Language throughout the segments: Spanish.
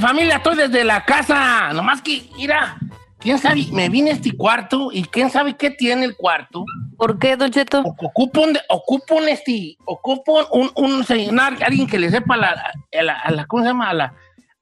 Familia, estoy desde la casa. Nomás que, mira, quién sabe, me vine a este cuarto y quién sabe qué tiene el cuarto. ¿Por qué, Don Cheto? Ocupo un, ocupo un, este, ocupo un, un señor, alguien que le sepa la, a la, a la- ¿cómo se llama? A la,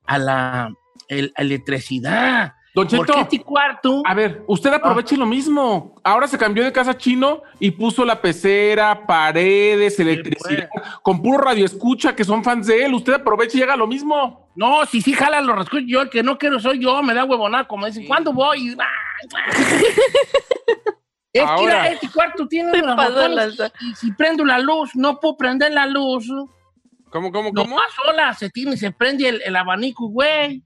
a la el- electricidad. Don ¿Por Cheto, qué este cuarto? a ver, usted aproveche lo mismo. Ahora se cambió de casa chino y puso la pecera, paredes, electricidad, con puro radio escucha que son fans de él. Usted aproveche y haga lo mismo. No, si sí jala los rascos, yo el que no quiero soy yo, me da huevonada, como dicen, ¿cuándo voy? es que Ahora. mira, este cuarto tiene unos botones y si prendo la luz, no puedo prender la luz. ¿Cómo, cómo, No cómo? más sola, se tiene, se prende el, el abanico, güey.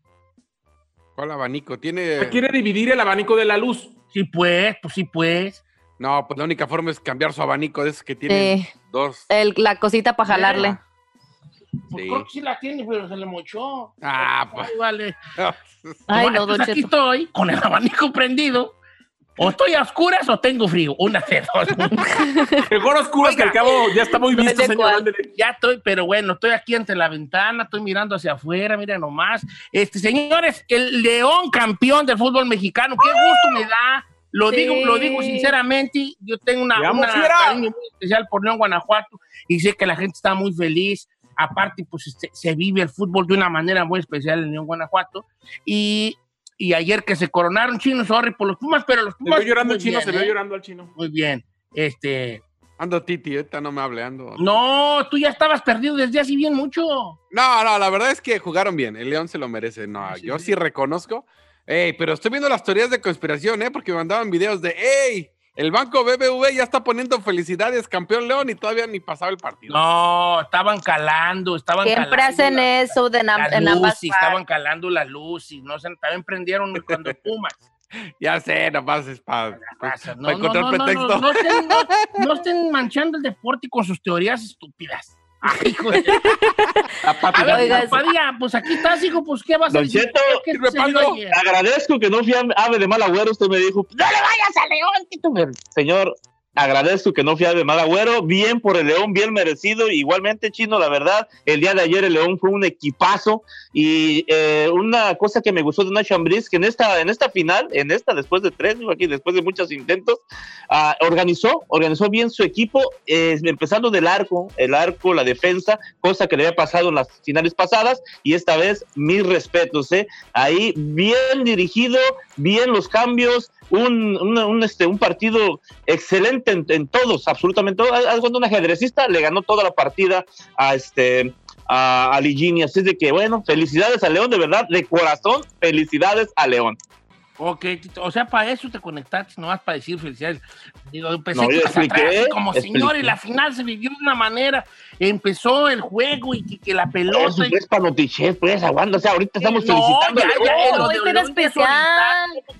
¿Cuál abanico? Tiene. Quiere dividir el abanico de la luz. Sí, pues, pues sí, pues. No, pues la única forma es cambiar su abanico de esos que tienen Sí. dos. El- la cosita para jalarle. Pues Sí. creo que sí la tiene, pero se le mochó. Ah, pues. Ay, vale. Ay, Bueno, no, Don aquí Cheto. estoy, con el abanico prendido. O estoy a oscuras o tengo frío. Una de dos. Mejor oscuras que al cabo ya está muy No visto, señor. ya estoy, pero bueno, estoy aquí ante la ventana, estoy mirando hacia afuera, miren nomás. Este, señores, el León campeón del fútbol mexicano, qué gusto me da. Lo Sí. digo, lo digo sinceramente, yo tengo una, ¡Te amo, una cariño muy especial por León, Guanajuato, y sé que la gente está muy feliz. Aparte, pues este, se vive el fútbol de una manera muy especial en León, Guanajuato. Y, y ayer que se coronaron chinos, sorry por los Pumas, pero los Se Pumas. vio llorando muy el chino, bien, se vio ¿eh? llorando al chino. Muy bien. Este. Ando Titi, ahorita no me hable, ando. No, tú ya estabas perdido desde hace bien mucho. No, no, la verdad es que jugaron bien. El León se lo merece. No, sí, yo sí. sí reconozco. Ey, pero estoy viendo las teorías de conspiración, ¿eh? Porque me mandaban videos de, ey, el banco BBV ya está poniendo felicidades, campeón León, y todavía ni pasaba el partido. No, estaban calando, estaban Siempre calando hacen la- eso de La, en luz, estaban calando la luz y no sé, también prendieron cuando Pumas. Ya sé, nomás es para No, para no, encontrar no, no, pretexto. no, no estén, no- no estén manchando el deporte con sus teorías estúpidas. Ay, hijo de- A ver, Oiga, Padilla, pues aquí estás, hijo, pues ¿qué vas a Don decir? Cheto, ¿Qué? Agradezco que no fui a- ave de mal agüero. Usted me dijo, no le vayas a León, Tito". Señor, agradezco que no fui ave de mal agüero. Bien por el León, bien merecido. Igualmente, Chino, la verdad, el día de ayer el León fue un equipazo. Y eh, una cosa que me gustó de Nacho Ambriz, que en esta, en esta final, en esta, después de tres, aquí, después de muchos intentos, ah, organizó, organizó bien su equipo, eh, empezando del arco, el arco, la defensa, cosa que le había pasado en las finales pasadas, y esta vez mis respetos, ¿eh? Ahí bien dirigido, bien los cambios, un, un, este, un partido excelente en, todos, absolutamente haz cuenta, un ajedrecista le ganó toda la partida a este a, a Ligini, así de que bueno, felicidades a León, de verdad, de corazón, felicidades a León. Ok, o sea, para eso te conectaste, nomás para decir felicidades. Digo, pensé No, yo atrás, expliqué, así como expliqué. señor, y la final se vivió de una manera, empezó el juego y que, que la pelota... Eso y- pues para noticias, pues aguanta, o sea, ahorita estamos No, felicitando a ya, León. ya, lo de es especial.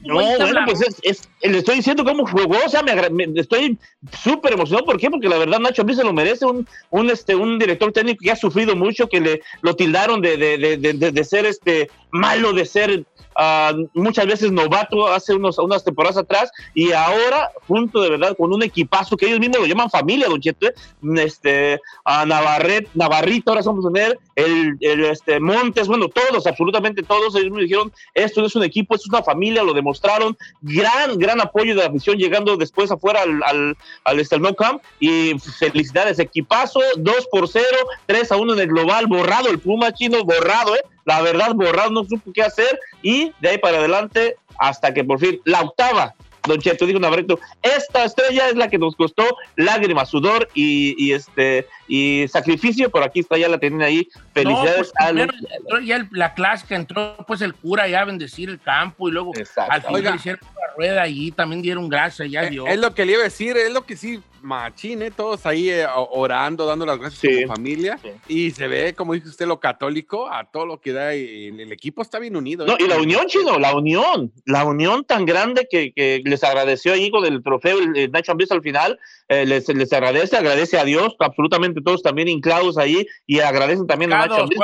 No, bueno, pues es, es- le estoy diciendo cómo jugó, o sea, me, me- estoy súper emocionado, ¿por qué? Porque la verdad Nacho Ambriz se lo merece, un, un, este, un director técnico que ha sufrido mucho, que le lo tildaron de, de, de, de- de- de ser este malo, de ser ah, muchas veces novato hace unos, unas temporadas atrás, y ahora, junto de verdad, con un equipazo que ellos mismos lo llaman familia, Don Cheto, ¿eh? este, a Navarret, Navarrito, ahora somos en él, el, el, este, Montes, bueno, todos, absolutamente todos, ellos me dijeron, esto no es un equipo, esto es una familia, lo demostraron, gran, gran apoyo de la afición llegando después afuera al, al, al, este, No Camp, y felicidades, equipazo, 2 por 0, 3 a 1 en el global, borrado el Puma chino, borrado, eh, la verdad, borrado, no supo qué hacer, y de ahí para adelante, hasta que por fin, la octava, Don Cheto dijo Navarrito, esta estrella es la que nos costó lágrimas, sudor y, y este y sacrificio, pero aquí está, ya la tienen ahí. Felicidades No, pues, a primero entró ya el- la clásica, entró pues el cura ya a bendecir el campo y luego Exacto. al final Oiga. hicieron una rueda allí, también dieron gracias, ya Eh, dio. Es lo que le iba a decir, es lo que sí. Machín, ¿eh? Todos ahí eh, orando, dando las gracias Sí. como familia. Sí. Y se ve, como dice usted, lo católico, a todo lo que da. y el, equipo está bien unido. No, ¿eh? y la unión, chino, la unión, la unión tan grande que, que les agradeció ahí con el trofeo, el, el Nacho Ambriz al final, eh, les, les agradece, agradece a Dios, absolutamente todos también hincados ahí, y agradecen también a Nacho Ambriz,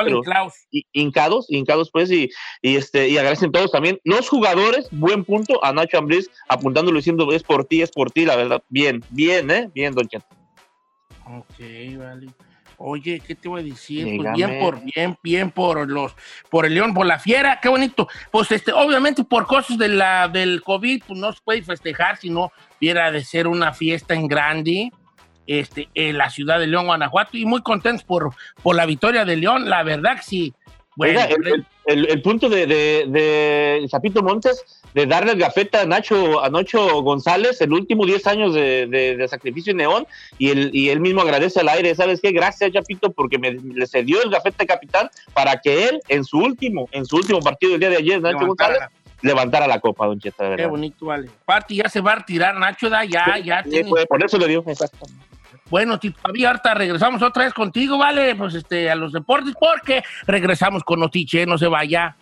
y- hincados, hincados pues, y, y este, y agradecen todos también. Los jugadores, buen punto, a Nacho Ambriz, apuntándolo diciendo, es por ti, es por ti, la verdad, bien, bien, ¿eh? Bien, Don Cheto. Ok, vale. Oye, ¿qué te voy a decir? Pues bien por bien, bien por los, por el León, por la Fiera, qué bonito. Pues este, obviamente por cosas de la, del COVID, pues no se puede festejar, si no hubiera de ser una fiesta en grande, este, en la ciudad de León, Guanajuato, y muy contentos por, por la victoria de León, la verdad que sí. Bueno, Oiga, el, el- el- el punto de, de, de Chapito Montes de darle el gafeta a Nacho, a Nacho González, el último 10 años de, de- de sacrificio en Neón, y él, y él mismo agradece al aire, ¿sabes qué? Gracias, Chapito, porque me le cedió el gafeta de capitán para que él, en su último, en su último partido del día de ayer, Nacho levantara González, levantara la copa, Don Cheta, Qué bonito, vale. Party ya se va a retirar, Nacho, da, ya, ya Sí, tiene. fue, por eso le dio, exacto. Bueno, Tito Fabi, ahorita regresamos otra vez contigo, ¿vale? Pues este, a los deportes, porque regresamos con Notiche, no se vaya.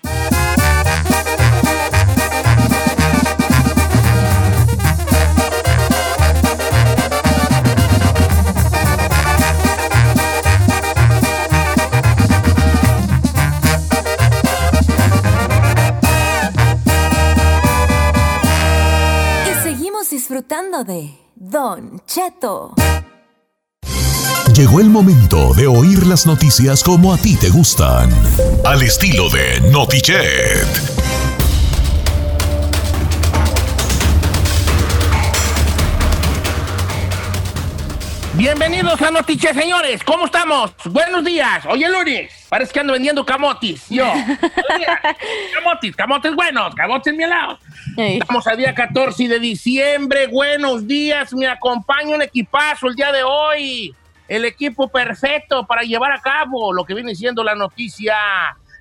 Y seguimos disfrutando de Don Cheto. Llegó el momento de oír las noticias como a ti te gustan. Al estilo de Notichet. Bienvenidos a Notiche, señores. ¿Cómo estamos? Buenos días. Hoy es lunes. Parece que ando vendiendo camotis. Yo. Camotis, camotes buenos, camotes mielados. Ey. Estamos a día 14 de diciembre. Buenos días. Me acompaña un equipazo el día de hoy. El equipo perfecto para llevar a cabo lo que viene siendo la noticia.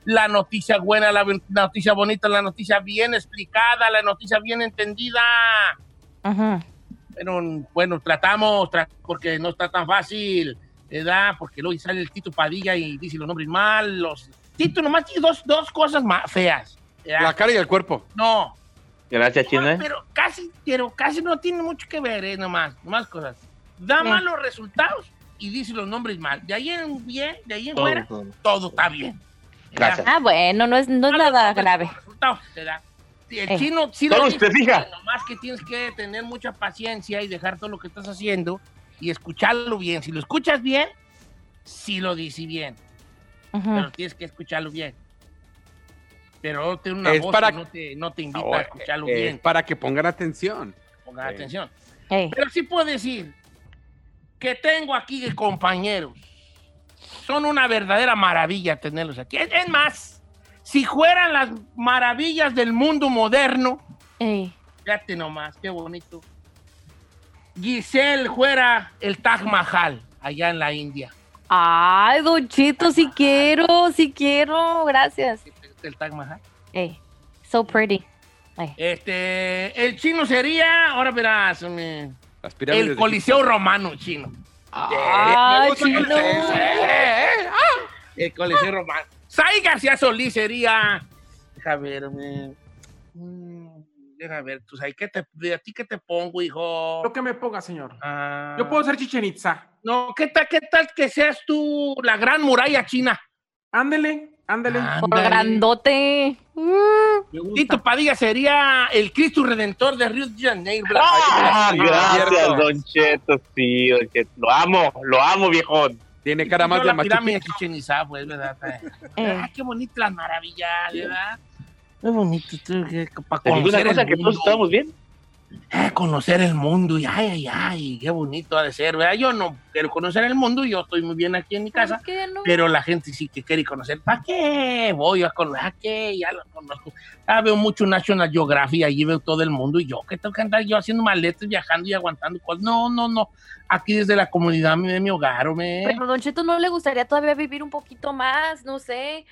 La noticia buena, la noticia bonita, la noticia bien explicada, la noticia bien entendida. Ajá. Bueno, bueno, tratamos, tra- porque no está tan fácil, ¿verdad? Porque luego sale el Tito Padilla y dice los nombres mal. Los... Tito nomás tiene dos, dos cosas más feas. ¿verdad? La cara y el cuerpo. No, Gracias. ¿eh? pero casi, pero casi no tiene mucho que ver, ¿eh? Nomás, nomás cosas. Da Sí. malos resultados y dice los nombres mal. De ahí en bien, de ahí en Todo, fuera, todo. todo está bien. Gracias. Ah, bueno, no es, no es nada grave. Resultados, ¿verdad? El Eh. chino sí Todo lo usted dice, fija. Nomás que tienes que tener mucha paciencia y dejar todo lo que estás haciendo y escucharlo bien. Si lo escuchas bien, sí lo dice bien, Ajá. pero tienes que escucharlo bien. Pero no tiene una Es voz para- que no te, no te invita Ahora, a escucharlo eh, bien. Para que pongan atención. Pongan eh. atención. Pero sí puedo decir que tengo aquí compañeros. Son una verdadera maravilla tenerlos aquí. Es más, si fueran las maravillas del mundo moderno, Ey. Fíjate nomás, qué bonito. Giselle fuera el Taj Mahal allá en la India. Ay, Don Chito, si quiero, si quiero. Gracias. El Taj Mahal. Ey. So pretty. Ey. Este, el chino sería, ahora verás, el de Coliseo Romano chino. Chino. El Coliseo Romano. Sai García Solís sería, deja ver, me- mm, deja ver, tú sabes, ¿qué te, ¿a ti qué te pongo, hijo? Lo que me ponga, señor. Ah, Yo puedo ser Chichen Itza. No, ¿qué tal, qué tal que seas tú la gran muralla china? Ándele, ándele. Por Ándale. grandote. Mm. Tito Padilla sería el Cristo Redentor de Río de Janeiro. Ah, gracias. Don Cheto. Sí, Don Cheto. Lo amo, lo amo, viejón. Tiene cara más de la pirámide. Chichen pues, ¿verdad? Eh. Ah, qué bonito las maravillas, ¿verdad? Qué bonito, para ¿Te digo una conocer cosa el que mundo. todos estamos bien? Eh, conocer el mundo, y ay, ay, ay, qué bonito ha de ser, ¿verdad? Yo no quiero conocer el mundo, yo estoy muy bien aquí en mi casa, ¿Por qué no? pero la gente sí que quiere conocer. ¿Para qué? Voy a conocer, ¿para qué? Ya lo conozco. Ya veo mucho National Geographic, allí veo todo el mundo, y yo, ¿qué tengo que andar yo haciendo maletas, viajando y aguantando cosas? No, no, no. Aquí desde la comunidad de mi hogar, me. Pero Don Cheto, ¿no le gustaría todavía vivir un poquito más? No sé.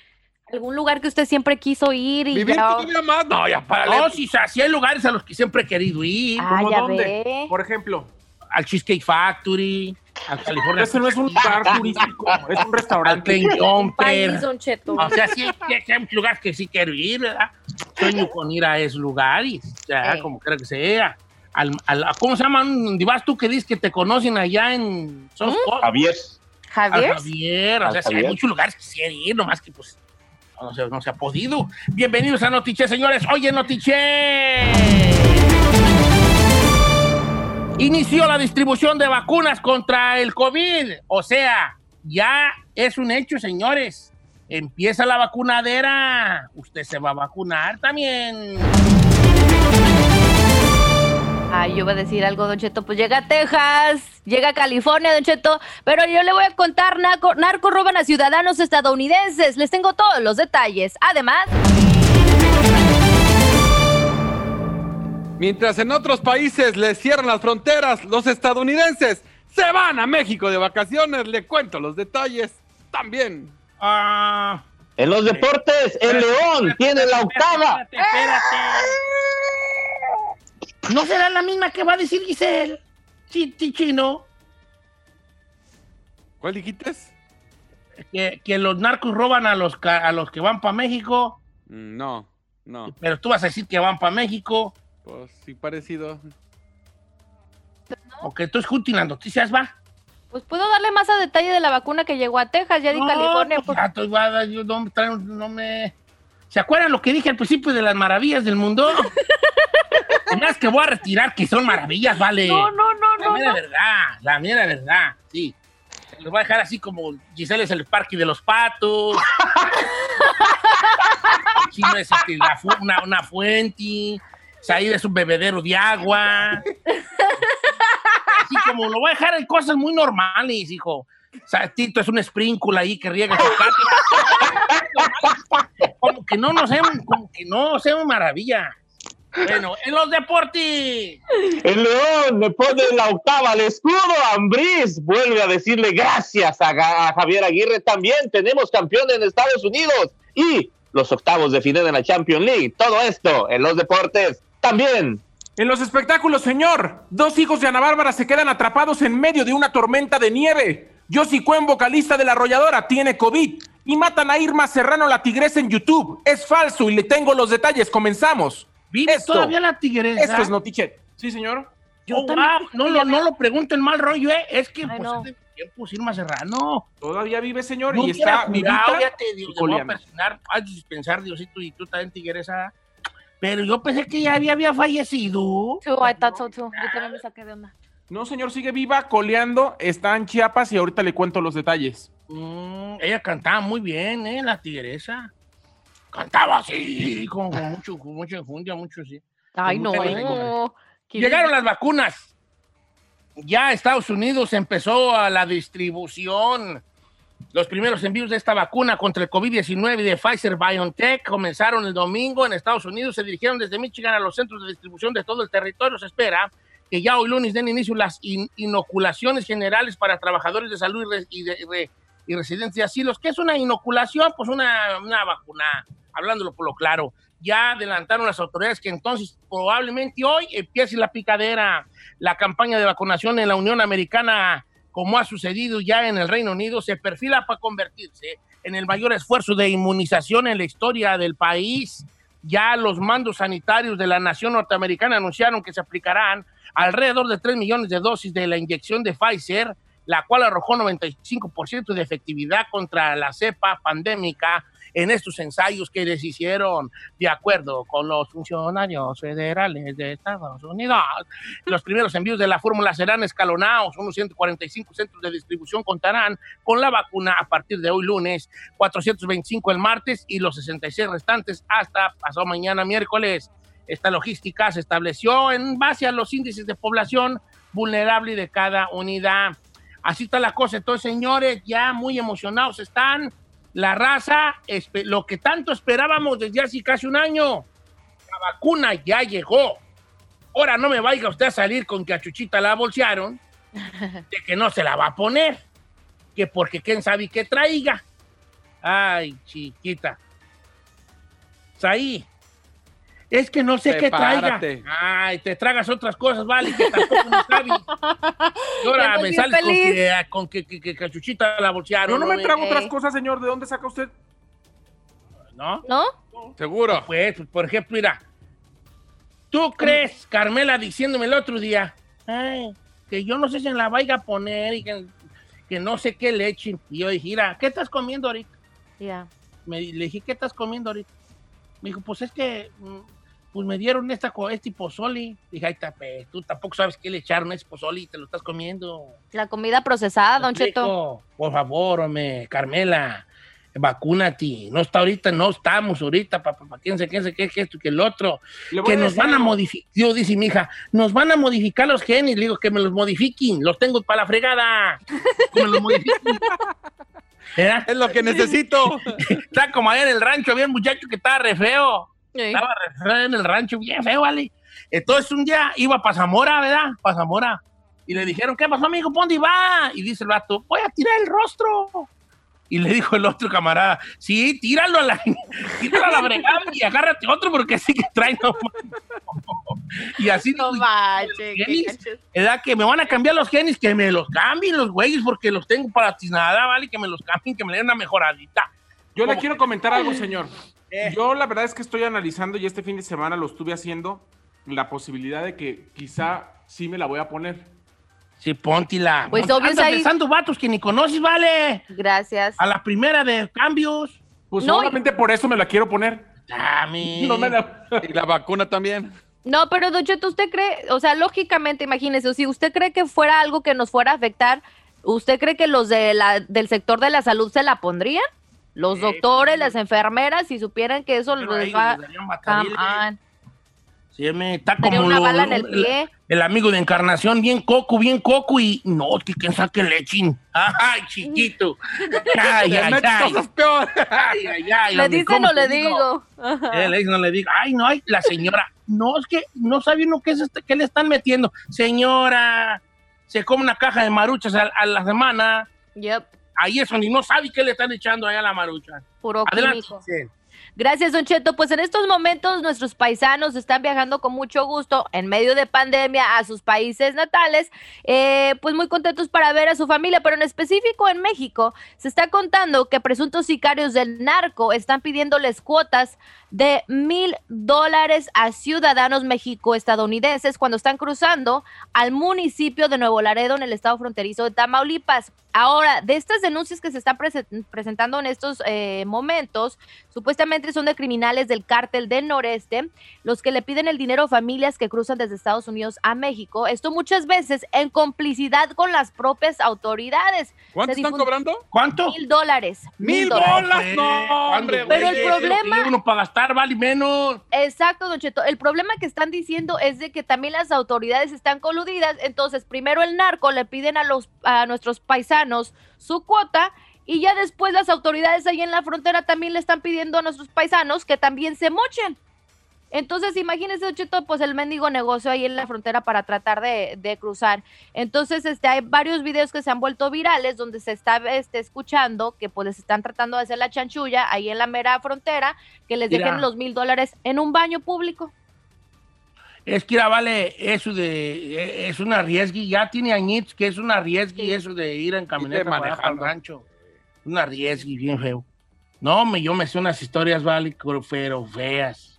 Algún lugar que usted siempre quiso ir y Vivir ya... todavía más. No, ya para No, si sí hay lugares a los que siempre he querido ir. Ah, ¿Cómo ya dónde? ve. Por ejemplo. al Cheesecake Factory, al California. Ese no es un lugar turístico, es un al restaurante. Jumper. País, Don Cheto. O sea, sí, hay muchos lugares que sí quiero ir, ¿verdad? Sueño con ir a esos lugares, ya, Eh. como quiera que sea. Al, al- ¿Cómo se llama? ¿Dónde vas tú que dices que te conocen allá en South Coast? Javier. Al Javier. Javier, o Al sea, sí hay muchos lugares que quisiera ir, nomás que pues no se, ha podido. Bienvenidos a Notiche, señores. Oye, Notiche. Inició la distribución de vacunas contra el COVID. O sea, ya es un hecho, señores. Empieza la vacunadera. Usted se va a vacunar también. Ay, yo iba a decir algo, Don Cheto. Pues llega a Texas, llega a California, Don Cheto. Pero yo le voy a contar, narco, narco roban a ciudadanos estadounidenses. Les tengo todos los detalles. Además, Mientras en otros países les cierran las fronteras, los estadounidenses se van a México de vacaciones. Le cuento los detalles también. Ah. En los deportes, el León tiene la octava. Espérate, espérate. ¿No será la misma que va a decir Giselle? Sí, sí, chino. ¿Cuál dijiste? Que, que los narcos roban a los, a los que van para México, Mm, No, no. pero tú vas a decir que van para México, Pues sí, parecido. o que tú escuchas las noticias, va. pues puedo darle más a detalle de la vacuna que llegó a Texas, ya di No, California. pues, pues, ya va, yo no, no me... ¿Se acuerdan lo que dije al principio de las maravillas del mundo? Más que voy a retirar que son maravillas, vale. no, no, no, La no, mera no. verdad, la mera verdad, sí. Los voy a dejar así como Giselle es el parque de los patos. Chino es este, la fu- una, una fuente. Said es un bebedero de agua. Así como lo voy a dejar en cosas muy normales, hijo. O sea, Tito es un sprinkle ahí que riega su. Como que no nos hacemos, como que no hacemos maravilla. Bueno, en los deportes. El León le pone la octava al escudo. Ambriz vuelve a decirle gracias a, Javier Aguirre. También tenemos campeón en Estados Unidos y los octavos de final de la Champions League. Todo esto en los deportes también. En los espectáculos, señor, dos hijos de Ana Bárbara se quedan atrapados en medio de una tormenta de nieve. Josie Cuen, vocalista de La Arrolladora, tiene COVID. Y matan a Irma Serrano, la tigresa, en YouTube. Es falso y le tengo los detalles. Comenzamos. ¿Vive Esto- todavía la tigresa? Esto es Notichet. Sí, señor. Yo Yo también wow, no, lo, no lo pregunto en mal rollo, ¿eh? Es que Ay, pues, no. es tiempo Irma Serrano. Todavía vive, señor, No y está vivita. ya te digo, voy a coleando. presionar, a dispensar, Diosito, y tú también tigresa. Pero yo pensé que ya había, había fallecido. Too, I thought so too. Yo también me saqué de onda. No, señor, sigue viva, coleando. Está en Chiapas y ahorita le cuento los detalles. Mm, ella cantaba muy bien, ¿eh? La tigresa. Cantaba así, con, con mucho, con mucha enjundia, mucho así. Ay, no. Qué Llegaron las vacunas. Ya Estados Unidos empezó a la distribución. Los primeros envíos de esta vacuna contra el COVID-19 de Pfizer BioNTech comenzaron el domingo en Estados Unidos. Se dirigieron desde Michigan a los centros de distribución de todo el territorio. Se espera que ya hoy lunes den inicio las in- inoculaciones generales para trabajadores de salud y, re- y de- y re- y residentes de asilos. ¿Qué es una inoculación? Pues una, una vacuna, hablándolo por lo claro. Ya adelantaron las autoridades que entonces probablemente hoy empiece la picadera. La campaña de vacunación en la Unión Americana, como ha sucedido ya en el Reino Unido, se perfila para convertirse en el mayor esfuerzo de inmunización en la historia del país. Ya los mandos sanitarios de la nación norteamericana anunciaron que se aplicarán alrededor de 3 millones de dosis de la inyección de Pfizer, la cual arrojó 95% de efectividad contra la cepa pandémica en estos ensayos que les hicieron de acuerdo con los funcionarios federales de Estados Unidos. Los primeros envíos de la fórmula serán escalonados. Unos 145 centros de distribución contarán con la vacuna a partir de hoy lunes, 425 el martes y los 66 restantes hasta pasado mañana miércoles. Esta logística se estableció en base a los índices de población vulnerable de cada unidad. Así está la cosa. Entonces, señores, ya muy emocionados están. La raza, lo que tanto esperábamos desde hace casi un año, la vacuna ya llegó. Ahora no me vaya usted a salir con que a Chuchita la bolsearon, de que no se la va a poner, que porque quién sabe qué traiga. Ay, chiquita. Ahí. Es que no sé qué traiga. Ay, te tragas otras cosas, vale, que tampoco no sabes. Y ahora me sales con que, ah, con que, que, que cachuchita la bolsearon. Yo no me trago Eh. otras cosas, señor. ¿De dónde saca usted? ¿No? ¿No? Seguro. Pues, pues, por ejemplo, mira. ¿Tú crees, Carmela, diciéndome el otro día, ay, que yo no sé si en la vaya a poner y que, que no sé qué le echen? Y yo dije, mira, ¿qué estás comiendo ahorita? Ya. Me, le dije, ¿qué estás comiendo ahorita? Me dijo, pues es que mm, pues me dieron esta, este pozoli. Dije, ay, tape, tú tampoco sabes qué le echaron a ese pozoli y te lo estás comiendo. La comida procesada, Don ¿Me Cheto. Por favor, hombre, Carmela, vacúnate. No está ahorita, no estamos ahorita, papá, pa, quién sé, quién sé, qué, que esto, que el otro. Que nos decir van a modificar, yo dice mi hija, nos van a modificar los genes. Le digo, que me los modifiquen, los tengo para la fregada. Que me los modifiquen. ¿Verdad? Es lo que necesito. Está como allá en el rancho, había un muchacho que estaba re feo. Sí. Estaba re feo en el rancho, bien feo, ¿vale? Entonces un día iba para Zamora, ¿verdad? Para Zamora. Y le dijeron, ¿qué pasó, amigo? ¿Por dónde va? Y dice el vato, voy a tirar el rostro. Y le dijo el otro camarada, sí, tíralo a la, tíralo a la bregada y agárrate otro porque sí que trae. no mames". y así No dijo, manches, qué genis. ¿verdad? Que me van a cambiar los genes, que me los cambien los güeyes porque los tengo para tiznada, ¿vale? Que me los cambien, que me den una mejoradita. Yo le quiero comentar algo, señor. Eh. Yo la verdad es que estoy analizando y este fin de semana lo estuve haciendo la posibilidad de que quizá sí me la voy a poner. Sí, póntila. Pues, obvio, Andas ahí- besando vatos que ni conoces, vale. Gracias. A la primera de cambios. Pues No, solamente por eso me la quiero poner. Dame. No me la- Y la vacuna también. No, pero Don Cheto, ¿usted cree, o sea, lógicamente, imagínese, si usted cree que fuera algo que nos fuera a afectar, ¿usted cree que los de la, del sector de la salud se la pondrían? Los Sí, doctores, pues, las enfermeras, si supieran que eso Pero les va... Sí, está como una lo- bala en el pie. El, amigo de Encarnación, bien coco, bien coco y no, que quién saque lechín. Ay, chiquito. Ay, Le ay, ay. cosas peor. Ay, ay, ay, ¿Le dice o ¿cómo no le digo? Eh, le dice, no le digo. Ay, no, ay, la señora. No, es que no sabe uno qué, es este- qué le están metiendo. Señora, se come una caja de maruchas a, a la semana. Yep, Ahí es donde no sabe qué le están echando ahí a la marucha. puro Adelante. químico. Giselle. Gracias, Don Cheto. Pues en estos momentos nuestros paisanos están viajando con mucho gusto en medio de pandemia a sus países natales, eh, pues muy contentos para ver a su familia, pero en específico en México se está contando que presuntos sicarios del narco están pidiéndoles cuotas de mil dólares a ciudadanos mexico-estadounidenses cuando están cruzando al municipio de Nuevo Laredo en el estado fronterizo de Tamaulipas. Ahora, de estas denuncias que se están presen- presentando en estos eh, momentos, supuestamente son de criminales del cártel del noreste, los que le piden el dinero a familias que cruzan desde Estados Unidos a México. Esto muchas veces en complicidad con las propias autoridades. ¿Cuánto Se están cobrando? ¿Cuánto? Mil dólares. ¡Mil dólares. No, ¿cuándo, hombre, Pero el problema- uno vale menos. Exacto, Don Cheto. El problema que están diciendo es de que también las autoridades están coludidas. Entonces, primero el narco le piden a los a nuestros paisanos su cuota y ya después las autoridades ahí en la frontera también le están pidiendo a nuestros paisanos que también se mochen. Entonces, imagínense, Cheto, pues el mendigo negocio ahí en la frontera para tratar de, de cruzar. Entonces, este, hay varios videos que se han vuelto virales donde se está este, escuchando que pues les están tratando de hacer la chanchulla ahí en la mera frontera, que les Mira. dejen los mil dólares en un baño público. Es que era, vale, eso de, eh, es una riesgui, ya tiene añitos que es una riesgui eso de ir en camioneta al ¿no? rancho. Una riesgui bien feo. No, me, yo me sé unas historias, vale, pero feas.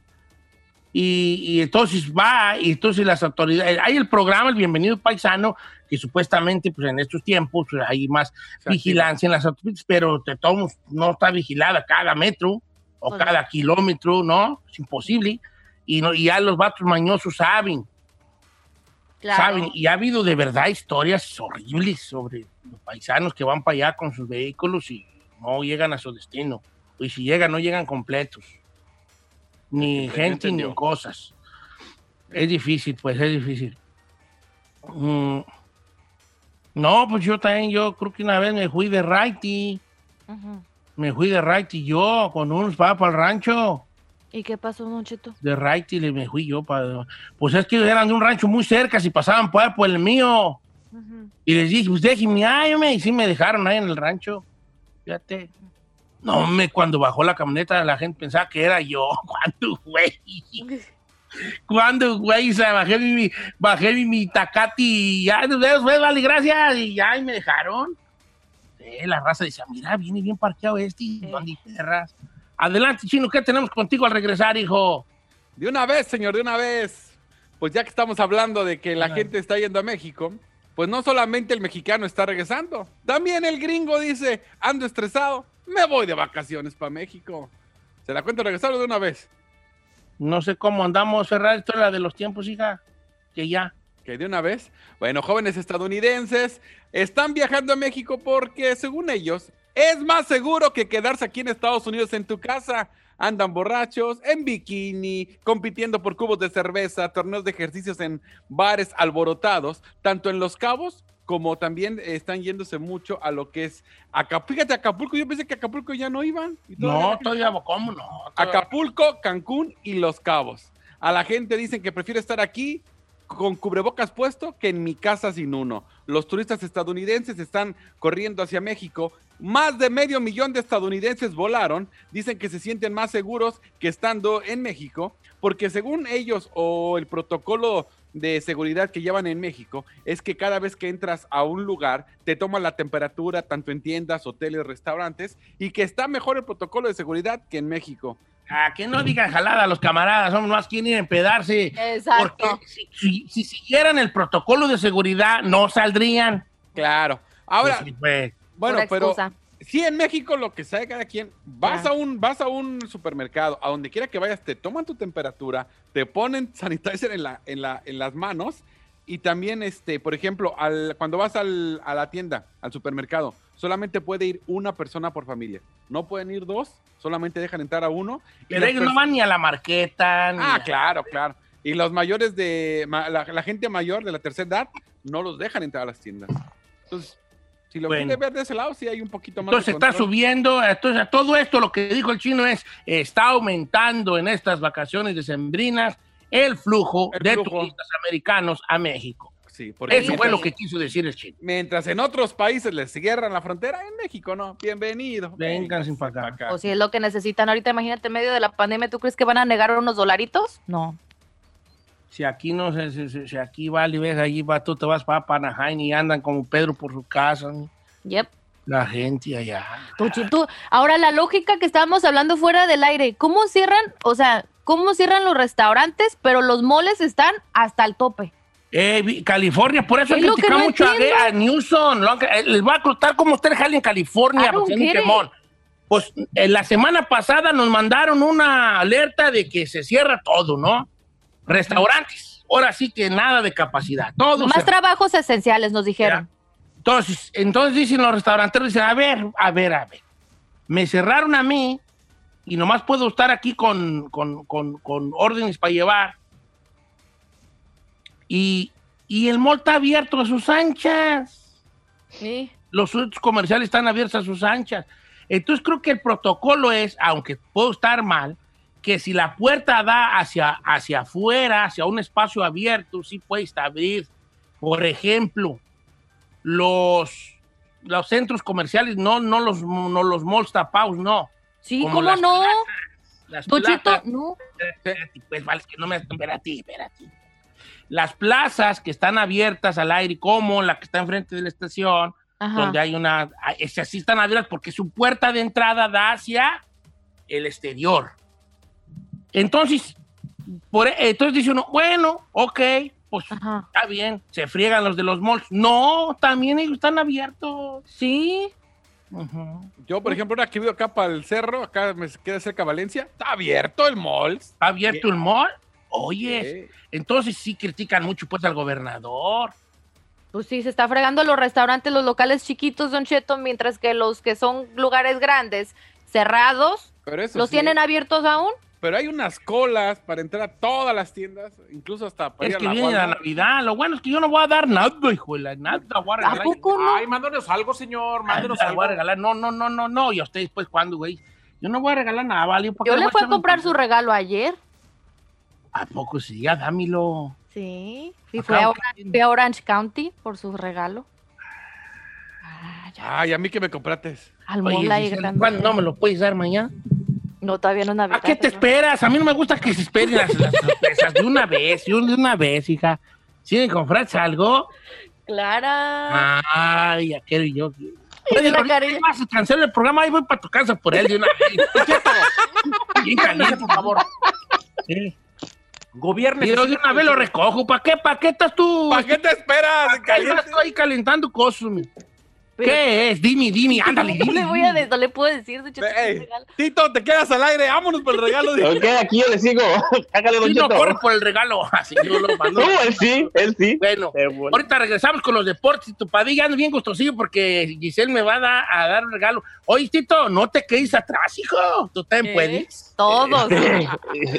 Y, y entonces va, y entonces las autoridades, hay el programa, el Bienvenido Paisano, que supuestamente, pues en estos tiempos, pues, hay más vigilancia en las autopistas, pero de todos no está vigilada cada metro o cada kilómetro, ¿no? Es imposible. Y, no, y ya los vatos mañosos saben, Claro. saben. Y ha habido de verdad historias horribles sobre los paisanos que van para allá con sus vehículos y no llegan a su destino. Y si llegan, no llegan completos. Ni Ya gente ni cosas. Es difícil, pues, es difícil. Mm. No, pues yo también, yo creo que una vez me fui de righty. Me fui de righty yo con unos para el rancho. ¿Y qué pasó, Don Cheto? De righty le me fui yo para. Pues es que eran de un rancho muy cerca, si pasaban por, por el mío. Y les dije, pues déjenme, ay, hombre", y sí me dejaron ahí en el rancho. Fíjate. No, me cuando bajó la camioneta la gente pensaba que era yo. ¿Cuánto, güey? Cuando, güey, bajé mi, bajé mi, mi tacati y ya, nos vemos, pues, vale, gracias. Y ya, y me dejaron. Eh, la raza decía, mira, viene bien parqueado este, y ¿dónde hay perras? Adelante, Chino, ¿qué tenemos contigo al regresar, hijo? De una vez, señor, de una vez. Pues ya que estamos hablando de que la gente está yendo a México, pues no solamente el mexicano está regresando, también el gringo dice, ando estresado, me voy de vacaciones para México. Se la cuento regresarlo de una vez. No sé cómo andamos, Ferrari, esto es la de los tiempos, hija. Que ya. Que de una vez. Bueno, jóvenes estadounidenses están viajando a México porque, según ellos, es más seguro que quedarse aquí en Estados Unidos en tu casa. Andan borrachos, en bikini, compitiendo por cubos de cerveza, torneos de ejercicios en bares alborotados, tanto en Los Cabos como también están yéndose mucho a lo que es Acapulco. Fíjate, Acapulco, yo pensé que Acapulco ya no iban. y No, todavía, ¿cómo no? Todavía- Acapulco, Cancún y Los Cabos. A la gente dicen que prefiere estar aquí con cubrebocas puesto que en mi casa sin uno. Los turistas estadounidenses están corriendo hacia México. Más de medio millón de estadounidenses volaron. Dicen que se sienten más seguros que estando en México, porque según ellos o el protocolo de seguridad que llevan en México es que cada vez que entras a un lugar te toman la temperatura tanto en tiendas, hoteles, restaurantes y que está mejor el protocolo de seguridad que en México. A que no digan jalada los camaradas, somos más quien ir a empedarse. Exacto. Porque si, si- si siguieran el protocolo de seguridad, no saldrían. Claro. Ahora, Pues sí, pues. bueno, pero. Sí en México lo que sabe cada quien, vas a un vas a un supermercado, a donde quiera que vayas, te toman tu temperatura, te ponen sanitizer en la en la en las manos y también este, por ejemplo, al, cuando vas al- a la tienda, al supermercado, solamente puede ir una persona por familia. No pueden ir dos, solamente dejan entrar a uno. y Pero ellos no van ni a la marqueta. ni Ah, a- claro, claro. Y los mayores de la, la gente mayor de la tercera edad no los dejan entrar a las tiendas. Entonces, si lo Bueno. quiere ver de ese lado, sí hay un poquito más. Entonces de está subiendo, entonces todo esto lo que dijo el chino es, está aumentando en estas vacaciones decembrinas el flujo El de flujo. turistas americanos a México. Sí, porque Eso fue lo que quiso decir el chino. mientras en otros países les cierran la frontera, en México no. Bienvenido. Vengan sin Véngase pa' acá. O si es lo que necesitan ahorita, imagínate en medio de la pandemia, ¿tú crees que van a negar unos dolaritos? No. Si aquí no se, se- se- si aquí vale, ves, allí va, tú te vas para Panajain y andan como Pedro por su casa, ¿no? Yep. la gente allá. Tú, tú- Ahora, la lógica que estábamos hablando fuera del aire, ¿cómo cierran? O sea, ¿cómo cierran los restaurantes, pero los moles están hasta el tope? Eh, California, por eso Es criticado no mucho a, entiendo. a Newsom. lo eh, les voy a contar cómo está el jale en California, I don't porque es un get it. quemón. Pues eh, la semana pasada nos mandaron una alerta de que se cierra todo, ¿no? Restaurantes. Ahora sí que nada de capacidad. Todo Más cerrado. trabajos esenciales, nos dijeron. Entonces, entonces dicen los restauranteros, dicen, a ver, a ver, a ver. Me cerraron a mí y nomás puedo estar aquí con, con- con- con órdenes para llevar. Y, y el mall está abierto a sus anchas. Sí. Los comerciales están abiertos a sus anchas. Entonces creo que el protocolo es, aunque puedo estar mal, que si la puerta da hacia, hacia afuera, hacia un espacio abierto, sí puedes abrir. Por ejemplo, los, los centros comerciales, no, no, los, no los malls tapados, no. Sí, Como ¿cómo las no? Las Don Cheto, plazas- no. Espérate, pues, vale, es que no me... Espérate, espérate. Las plazas que están abiertas al aire, como la que está enfrente de la estación, Ajá. donde hay una... Esas sí están abiertas porque su puerta de entrada da hacia el exterior. Entonces, por, e, entonces dice uno, bueno, ok, pues Ajá. está bien, se friegan los de los malls. No, también ellos están abiertos. Sí. Ujú. Yo, por ejemplo, ahora que vivo acá para el cerro, acá me queda cerca Valencia, está abierto el mall. ¿Está abierto el mall? Oye, entonces sí critican mucho pues al gobernador. Pues sí, se está fregando los restaurantes, los locales chiquitos, Don Cheto, mientras que los que son lugares grandes, cerrados, Pero eso ¿los sí, tienen abiertos aún? Pero hay unas colas para entrar a todas las tiendas, incluso hasta para Es ir a que la viene la. Navidad. Lo bueno es que yo no voy a dar nada, hijo de la nada. Voy a ¿A regalar. poco no? Ay, mándanos algo, señor, mándanos algo. voy a regalar. No, no, no, no, no. ¿Y a ustedes, pues, cuándo, güey? Yo no voy a regalar nada, ¿vale? ¿Por qué Yo le fui a comprar un- su regalo ayer. ¿A poco sí? Ya dámelo. Sí. Fui, a, fui Orange County por su regalo. Ah, ya. Ay, a mí que me compraste. Al Oye, Giselle, grande. ¿cuándo no me lo puedes dar mañana? No, todavía no es Navidad. ¿A qué te ¿no? esperas? A mí no me gusta que se esperen las, las sorpresas de una vez, de una vez, hija. Si me compras algo, Clara. ay, ya quiero yo. Oye, vas a cancelar el programa, ahí voy para tu casa por él de una vez. Bien caliente, por favor. Sí. Gobierno. Y yo de una vez lo recojo. ¿Para qué? ¿Para qué estás tú? ¿Para qué te esperas? Caliente. ahí calentando cosas. mi. Pero- ¿Qué es? Dime, dime, ándale, No dime. le voy a de- no le puedo decir, Don Cheto. Tito, te quedas al aire. Vámonos por el regalo. de- Ok, aquí yo le sigo. Hágale, Don no, Cheto. corre por el regalo. Así yo lo mando. No, él sí, él sí. Bueno, ahorita regresamos con los deportes. Tu padilla ando bien gustosillo porque Giselle me va a, dar- a dar un regalo. Oye, Tito, no te quedes atrás, hijo. Tú también puedes. Todos.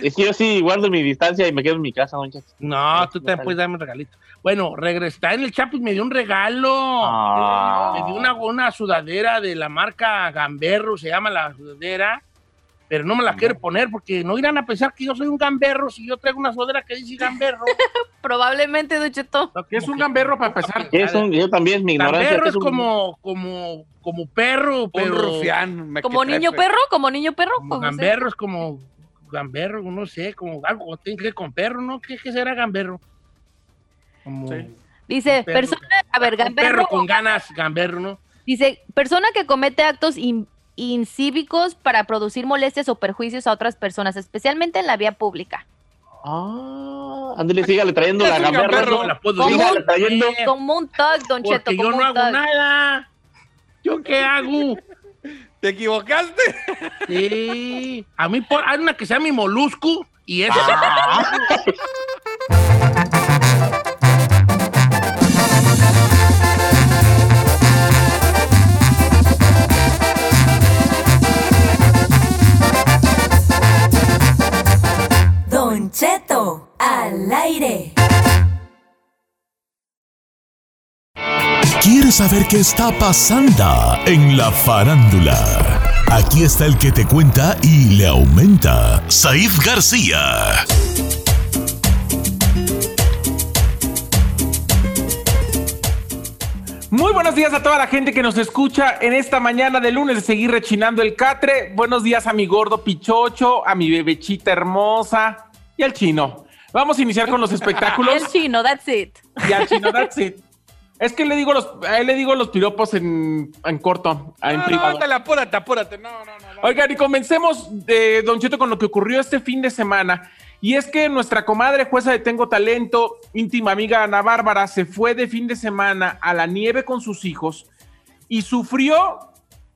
Es que yo sí guardo mi distancia y me quedo en mi casa, Don Cheto. No, tú también puedes darme un regalito. Bueno, regresa en el Chapo y me dio un regalo. Ah. Me dio una, una sudadera de la marca Gamberro, se llama la sudadera. Pero no me la quiero poner porque no irán a pensar que yo soy un gamberro si yo traigo una sudadera que dice gamberro. Probablemente, Don Cheto. ¿Qué es un gamberro para empezar? ¿Qué es un- yo también, mi ignorancia. Gamberro ¿qué es un- como, como, como perro, pero. Un rufián. me Como niño perro, como niño perro. Como ¿cómo se- gamberro es como gamberro, no sé, como algo que tiene que ver con perro, ¿no? ¿Qué, qué será gamberro? Como Sí. Dice, perro. persona, a ver, gamberro. perro con ganas, gamberro, ¿no? Dice, persona que comete actos in- incívicos para producir molestias o perjuicios a otras personas, especialmente en la vía pública. Ah, ándale, sígale trayendo la gamberra. gamberro. La puedo ¿Cómo? Sígale trayendo. Como un tug, Don Cheto, Porque yo como no hago tug. nada. ¿Yo qué hago? ¿Te equivocaste? Sí. A mí por- hay una que se llama mi molusco y esa. Don al aire. ¿Quieres saber qué está pasando en la farándula? Aquí está el que te cuenta y le aumenta, Saif García. Muy buenos días a toda la gente que nos escucha en esta mañana de lunes de seguir rechinando el catre. Buenos días a mi gordo pichocho, a mi bebechita hermosa y al chino. Vamos a iniciar con los espectáculos. El chino, that's it. y al chino, that's it. Es que le digo los, a él le digo los piropos en, en corto, en No, no, privado. ándale, apúrate, apúrate. No, no, no. no. Oigan, y comencemos, eh, Don Cheto, con lo que ocurrió este fin de semana. Y es que nuestra comadre jueza de Tengo Talento, íntima amiga Ana Bárbara, se fue de fin de semana a la nieve con sus hijos y sufrió,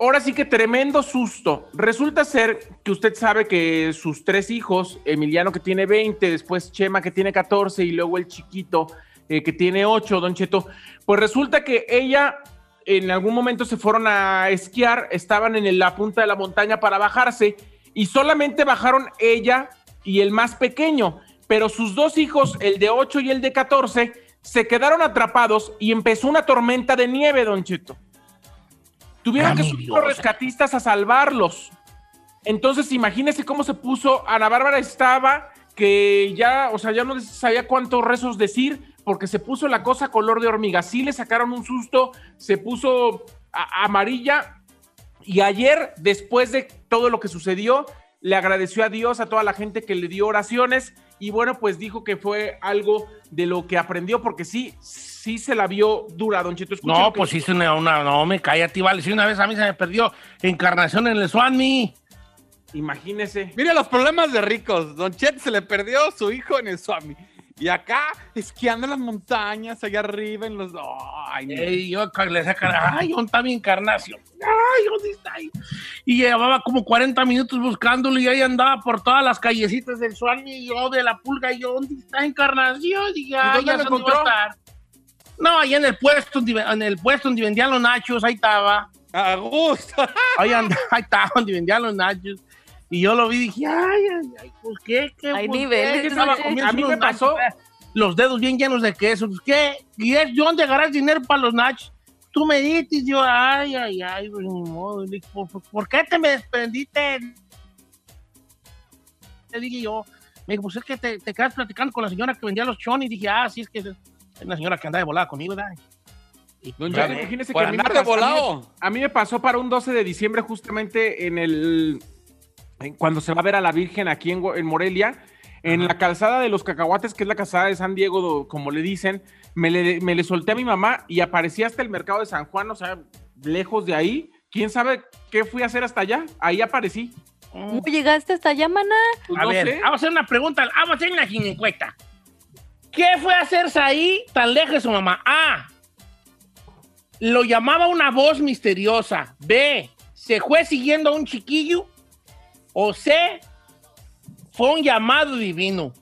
ahora sí que tremendo susto. Resulta ser que usted sabe que sus tres hijos, Emiliano que tiene 20, después Chema que tiene 14 y luego el chiquito eh, que tiene 8, Don Cheto, pues resulta que ella en algún momento se fueron a esquiar, estaban en la punta de la montaña para bajarse y solamente bajaron ella y el más pequeño, pero sus dos hijos, el de 8 y el de 14, se quedaron atrapados y empezó una tormenta de nieve, Don Cheto. Tuvieron que subir Dios. los rescatistas a salvarlos. Entonces, imagínese cómo se puso. Ana Bárbara estaba que ya, o sea, ya no sabía cuántos rezos decir, porque se puso la cosa color de hormiga. Sí le sacaron un susto, se puso a- amarilla. Y ayer, después de todo lo que sucedió, le agradeció a Dios, a toda la gente que le dio oraciones. Y bueno, pues dijo que fue algo de lo que aprendió, porque sí, sí se la vio dura, Don Cheto. No, pues hice una, una- no me cállate, vale. Si una vez a mí se me perdió encarnación en el Swami. Imagínese. Mire los problemas de ricos. Don Chet se le perdió su hijo en el Swami. Y acá, esquiando en las montañas, allá arriba, en los. Ay, no. Ey, yo le saca, ay, ¿dónde está mi encarnación? Ay, ¿dónde está ahí? Y llevaba como 40 minutos buscándolo y ahí andaba por todas las callecitas del Swami y yo de la pulga y yo, ¿dónde está encarnación? Y ya, dónde ya lo sé dónde va a encontró? estar. No, ahí en el puesto, donde- en el puesto donde vendían los nachos, ahí estaba. A gusto. Ahí andaba, ahí estaba donde vendían los nachos. Y yo lo vi y dije, ay, ay, ay, pues qué, qué. Hay pues, niveles, qué? ¿no? Estaba A mí me pasó- Los dedos bien llenos de queso. Pues, ¿Qué? ¿Y es de dónde agarras dinero para los nachos? Tú me dices, yo, ay, ay, ay, pues, ni modo. Dije, ¿Por, por- por qué te me desprendiste? Le dije yo. Me dijo, pues es que te, te quedas platicando con la señora que vendía los chones. Y dije, ah, sí, es que es la señora que andaba de volada conmigo, ¿verdad? Y, Don Cheto, imagínese que a mí me pasó- a mí- volado. A mí me pasó para un 12 de diciembre justamente en el en- cuando se va a ver a la Virgen aquí en, Morelia, en la calzada de los cacahuates, que es la calzada de San Diego, como le dicen, me le, me le solté a mi mamá y aparecía hasta el mercado de San Juan, o sea, lejos de ahí. ¿Quién sabe qué fui a hacer hasta allá? Ahí aparecí. ¿Cómo llegaste hasta allá, maná? Pues A no ver, sé. vamos a hacer una pregunta, vamos a hacer una ginecueta. ¿Qué fue a hacerse ahí tan lejos de su mamá? A. Lo llamaba una voz misteriosa. B. Se fue siguiendo a un chiquillo. O C. Fue un llamado divino.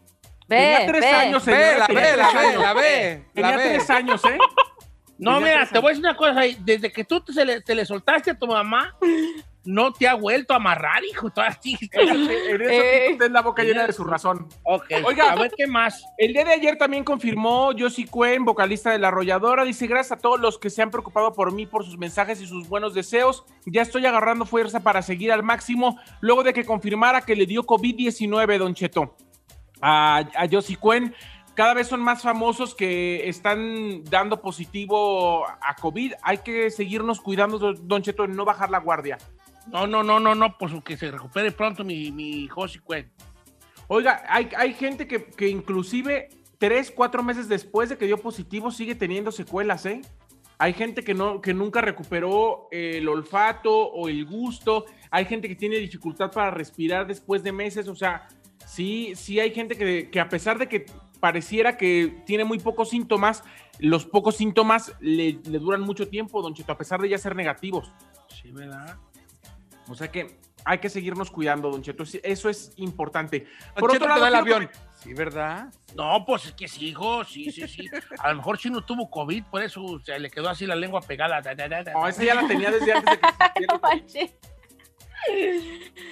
Tenía Ve, tres ve. años, Ve, señora. la tenía ve, la años. la ve, Tenía la ve. tres años, ¿eh? No, Tenía mira, te voy a decir una cosa. ahí. Desde que tú te, se le, te le soltaste a tu mamá, no te ha vuelto a amarrar, hijo. Así. En eso Eh. usted la boca llena de su razón. Ok. Oiga. a ver qué más. El día de ayer también confirmó Josie Cuen, vocalista de La Arrolladora. Dice, gracias a todos los que se han preocupado por mí, por sus mensajes y sus buenos deseos. Ya estoy agarrando fuerza para seguir al máximo, luego de que confirmara que le dio COVID-19, Don Cheto. A, a Josie Cuen. Cada vez son más famosos que están dando positivo a COVID. Hay que seguirnos cuidando, Don Cheto, en no bajar la guardia. No, no, no, no, no, pues que se recupere pronto mi, mi Josi Cuen. Oiga, hay, hay gente que, que inclusive tres, cuatro meses después de que dio positivo sigue teniendo secuelas, ¿eh? Hay gente que, no, que nunca recuperó el olfato o el gusto. Hay gente que tiene dificultad para respirar después de meses. O sea, sí, sí hay gente que, que a pesar de que pareciera que tiene muy pocos síntomas, los pocos síntomas le, le duran mucho tiempo, don Cheto, a pesar de ya ser negativos. Sí, ¿verdad? O sea que hay que seguirnos cuidando, don Cheto. Sí, Eso es importante. Por Cheto te da el avión. Sí, ¿verdad? No, pues es que sí, hijo, sí, sí, sí. A lo mejor Chino tuvo COVID, por eso se le quedó así la lengua pegada. Da, da, da, da. No, esa ya la tenía desde antes de que. No manches.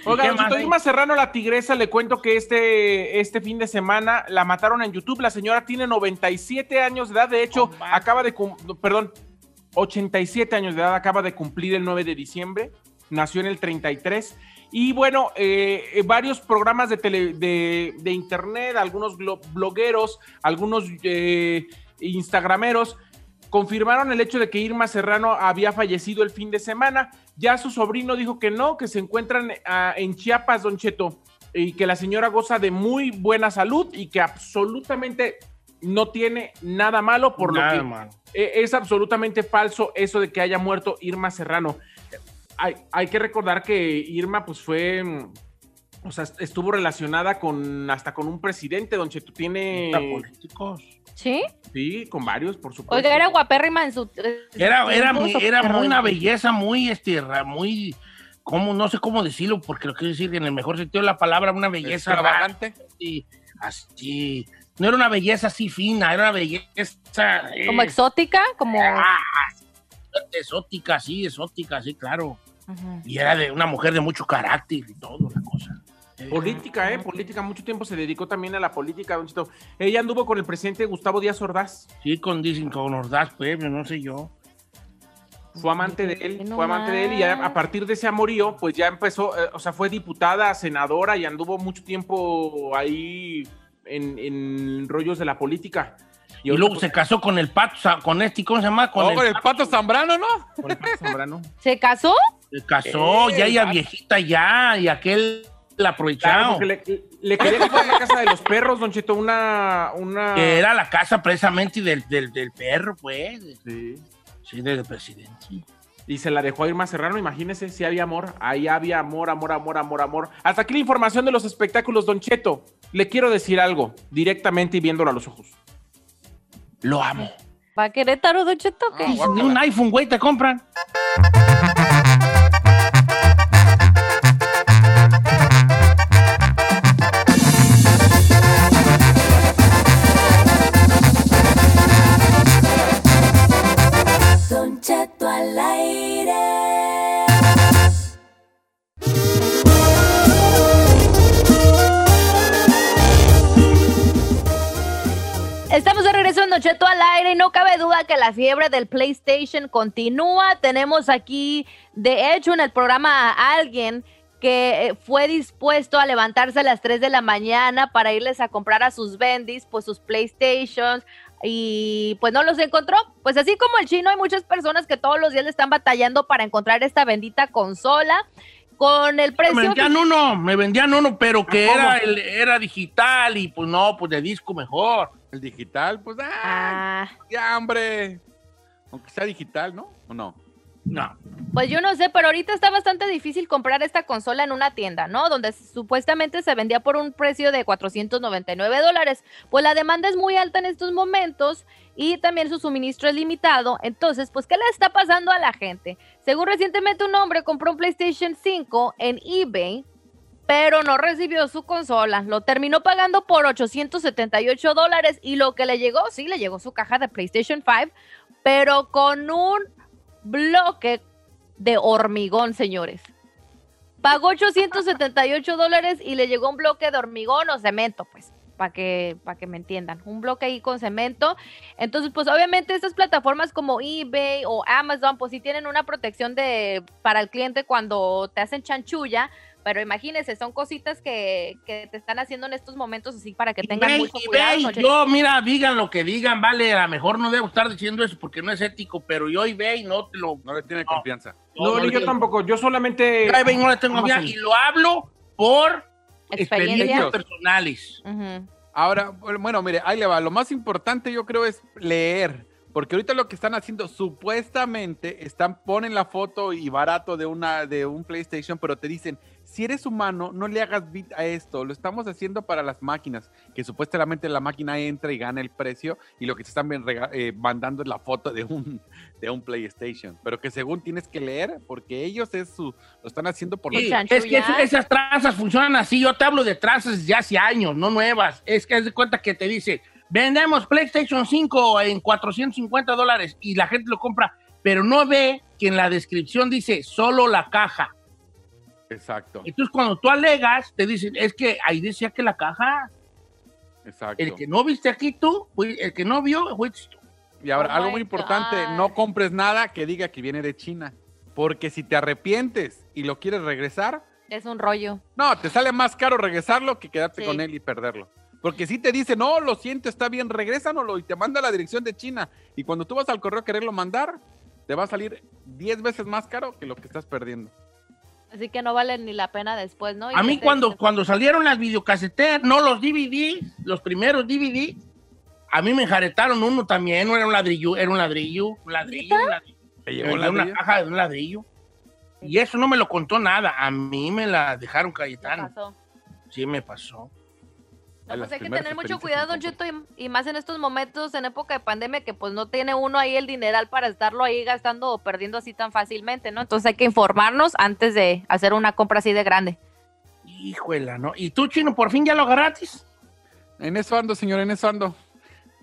Oiga, ¿Y qué don Cheto, Serrano, la tigresa, le cuento que este, este fin de semana la mataron en YouTube. La señora tiene 97 años de edad. De hecho, No acaba de. Perdón, 87 años de edad. Acaba de cumplir el 9 de diciembre. Nació en el 33. Y bueno, eh, varios programas de, tele- de, de internet, algunos blogueros, algunos eh, instagrameros confirmaron el hecho de que Irma Serrano había fallecido el fin de semana. Ya su sobrino dijo que no, que se encuentran ah, en Chiapas, Don Cheto, y que la señora goza de muy buena salud y que absolutamente no tiene nada malo, por Nada, lo que eh, es absolutamente falso eso de que haya muerto Irma Serrano. Hay, hay que recordar que Irma, pues fue, mm, o sea, estuvo relacionada con hasta con un presidente, Don Cheto, tiene, políticos. ¿Sí? sí, con varios, por supuesto. Oiga, era guapérrima en su. en su Era, era, muy, ¿o era muy una belleza muy, este, muy, como, no sé cómo decirlo, porque lo quiero decir en el mejor sentido de la palabra, una belleza Extravagante. así, así. No era una belleza así fina, era una belleza... eh, Como exótica, como. ah, exótica, sí, exótica, sí, claro. Y era de una mujer de mucho carácter y todo, la cosa. Política, ¿eh? Política, mucho tiempo se dedicó también a la política, Don Cheto. Ella anduvo con el presidente Gustavo Díaz Ordaz, Sí, con, dicen con Ordaz, pues, no sé yo. fue amante de él, No fue amante de él y a partir de ese amorío, pues ya empezó, eh, o sea, fue diputada, senadora y anduvo mucho tiempo ahí en, en rollos de la política. Y, luego se casó con el pato, con este, ¿cómo se llama? Con Oh, el, con el pato Zambrano, ¿no? con el Pato Zambrano. ¿Se casó? se casó, Eh, ya ella viejita ya, y aquel la Claro, aprovechado. porque le, le quería quitar la casa de los perros, Don Cheto, una... una... Que era la casa precisamente del, del, del perro, pues. Sí. Sí, del presidente. Y se la dejó a Irma Serrano, imagínese, si había amor. Ahí había amor, amor, amor, amor, amor. Hasta aquí la información de los espectáculos, Don Cheto. Le quiero decir algo, directamente y viéndolo a los ojos. Lo amo. ¿Va a Querétaro, Don Cheto? ni un iPhone, güey, te compran. Don Cheto al aire. Estamos de Don Cheto al aire y no cabe duda que la fiebre del PlayStation continúa. Tenemos aquí, de hecho, en el programa a alguien que eh, fue dispuesto a levantarse a las 3 de la mañana para irles a comprar a sus bendis, pues sus PlayStations, y pues no los encontró. Pues así como el chino, hay muchas personas que todos los días le están batallando para encontrar esta bendita consola con el Me precio... vendían uno, me vendían uno, pero que ¿Cómo? era, el- era digital y pues no, pues de disco mejor. El digital, pues, ah, Ah, ya, hombre. Aunque sea digital, ¿no? ¿O no? No. pues yo no sé, pero ahorita está bastante difícil comprar esta consola en una tienda, ¿no? Donde supuestamente se vendía por un precio de 499 dólares. Pues la demanda es muy alta en estos momentos y también su suministro es limitado. Entonces, pues, ¿qué le está pasando a la gente? Según recientemente un hombre compró un PlayStation 5 en eBay, pero no recibió su consola. Lo terminó pagando por 878 dólares y lo que le llegó, sí, le llegó su caja de PlayStation 5, pero con un bloque de hormigón, señores. Pagó 878 dólares y le llegó un bloque de hormigón o cemento, pues, para que, para que me entiendan. Un bloque ahí con cemento. Entonces, pues obviamente estas plataformas como eBay o Amazon, pues sí tienen una protección de, para el cliente cuando te hacen chanchulla. Pero imagínense, son cositas que, que te están haciendo en estos momentos así para que tengan eBay, mucho cuidado. eBay, Cheto. yo, mira, digan lo que digan, vale, a lo mejor no debo estar diciendo eso porque no es ético, pero yo eBay no te lo... No le tiene No. confianza. No, ni yo le- tampoco. Yo solamente. Yo eBay no le tengo confianza y lo hablo por Experiencia. experiencias personales. Ahora, bueno, mire, ahí le va. Lo más importante yo creo es leer. Porque ahorita lo que están haciendo, supuestamente, están, ponen la foto y barato de una, de un PlayStation, pero te dicen, si eres humano, no le hagas bit a esto. Lo estamos haciendo para las máquinas, que supuestamente la máquina entra y gana el precio, y lo que te están eh, mandando es la foto de un, de un PlayStation. Pero que según tienes que leer, porque ellos es su, lo están haciendo por Sí, es que esas trazas funcionan así. Yo te hablo de trazas ya hace años, no nuevas. Es que haz de cuenta que te dice, vendemos PlayStation 5 en 450 dólares y la gente lo compra, pero no ve que en la descripción dice solo la caja. Exacto, Entonces cuando tú alegas, te dicen, es que ahí decía que la caja, exacto. el que no viste aquí tú, el que no vio, fuiste tú. Y ahora, Oh algo muy importante, God. no compres nada que diga que viene de China. Porque si te arrepientes y lo quieres regresar, Es un rollo. no, te sale más caro regresarlo que quedarte Sí. con él y perderlo. Porque si te dice, no, lo siento, está bien, regrésanoslo y te manda a la dirección de China. Y cuando tú vas al correo a quererlo mandar, te va a salir 10 veces más caro que lo que estás perdiendo. Así que no vale ni la pena después, ¿no? Y A mí cuando, cuando salieron las videocaseteras, no los DVD, los primeros DVD, a mí me enjaretaron uno también, no era un ladrillo, era un ladrillo, un ladrillo, un ladrillo. ¿Te Me llegó vendió la una caja de un ladrillo. Y eso no me lo contó nada, a mí me la dejaron ¿qué Cayetano. pasó? Sí me pasó. No, pues hay que tener mucho cuidado, Don con Cheto, y, y más en estos momentos, en época de pandemia, que pues no tiene uno ahí el dineral para estarlo ahí gastando o perdiendo así tan fácilmente, ¿no? Entonces hay que informarnos antes de hacer una compra así de grande. Híjuela, ¿no? ¿Y tú, Chino, por fin ya lo gratis? En eso ando, señor, en eso ando.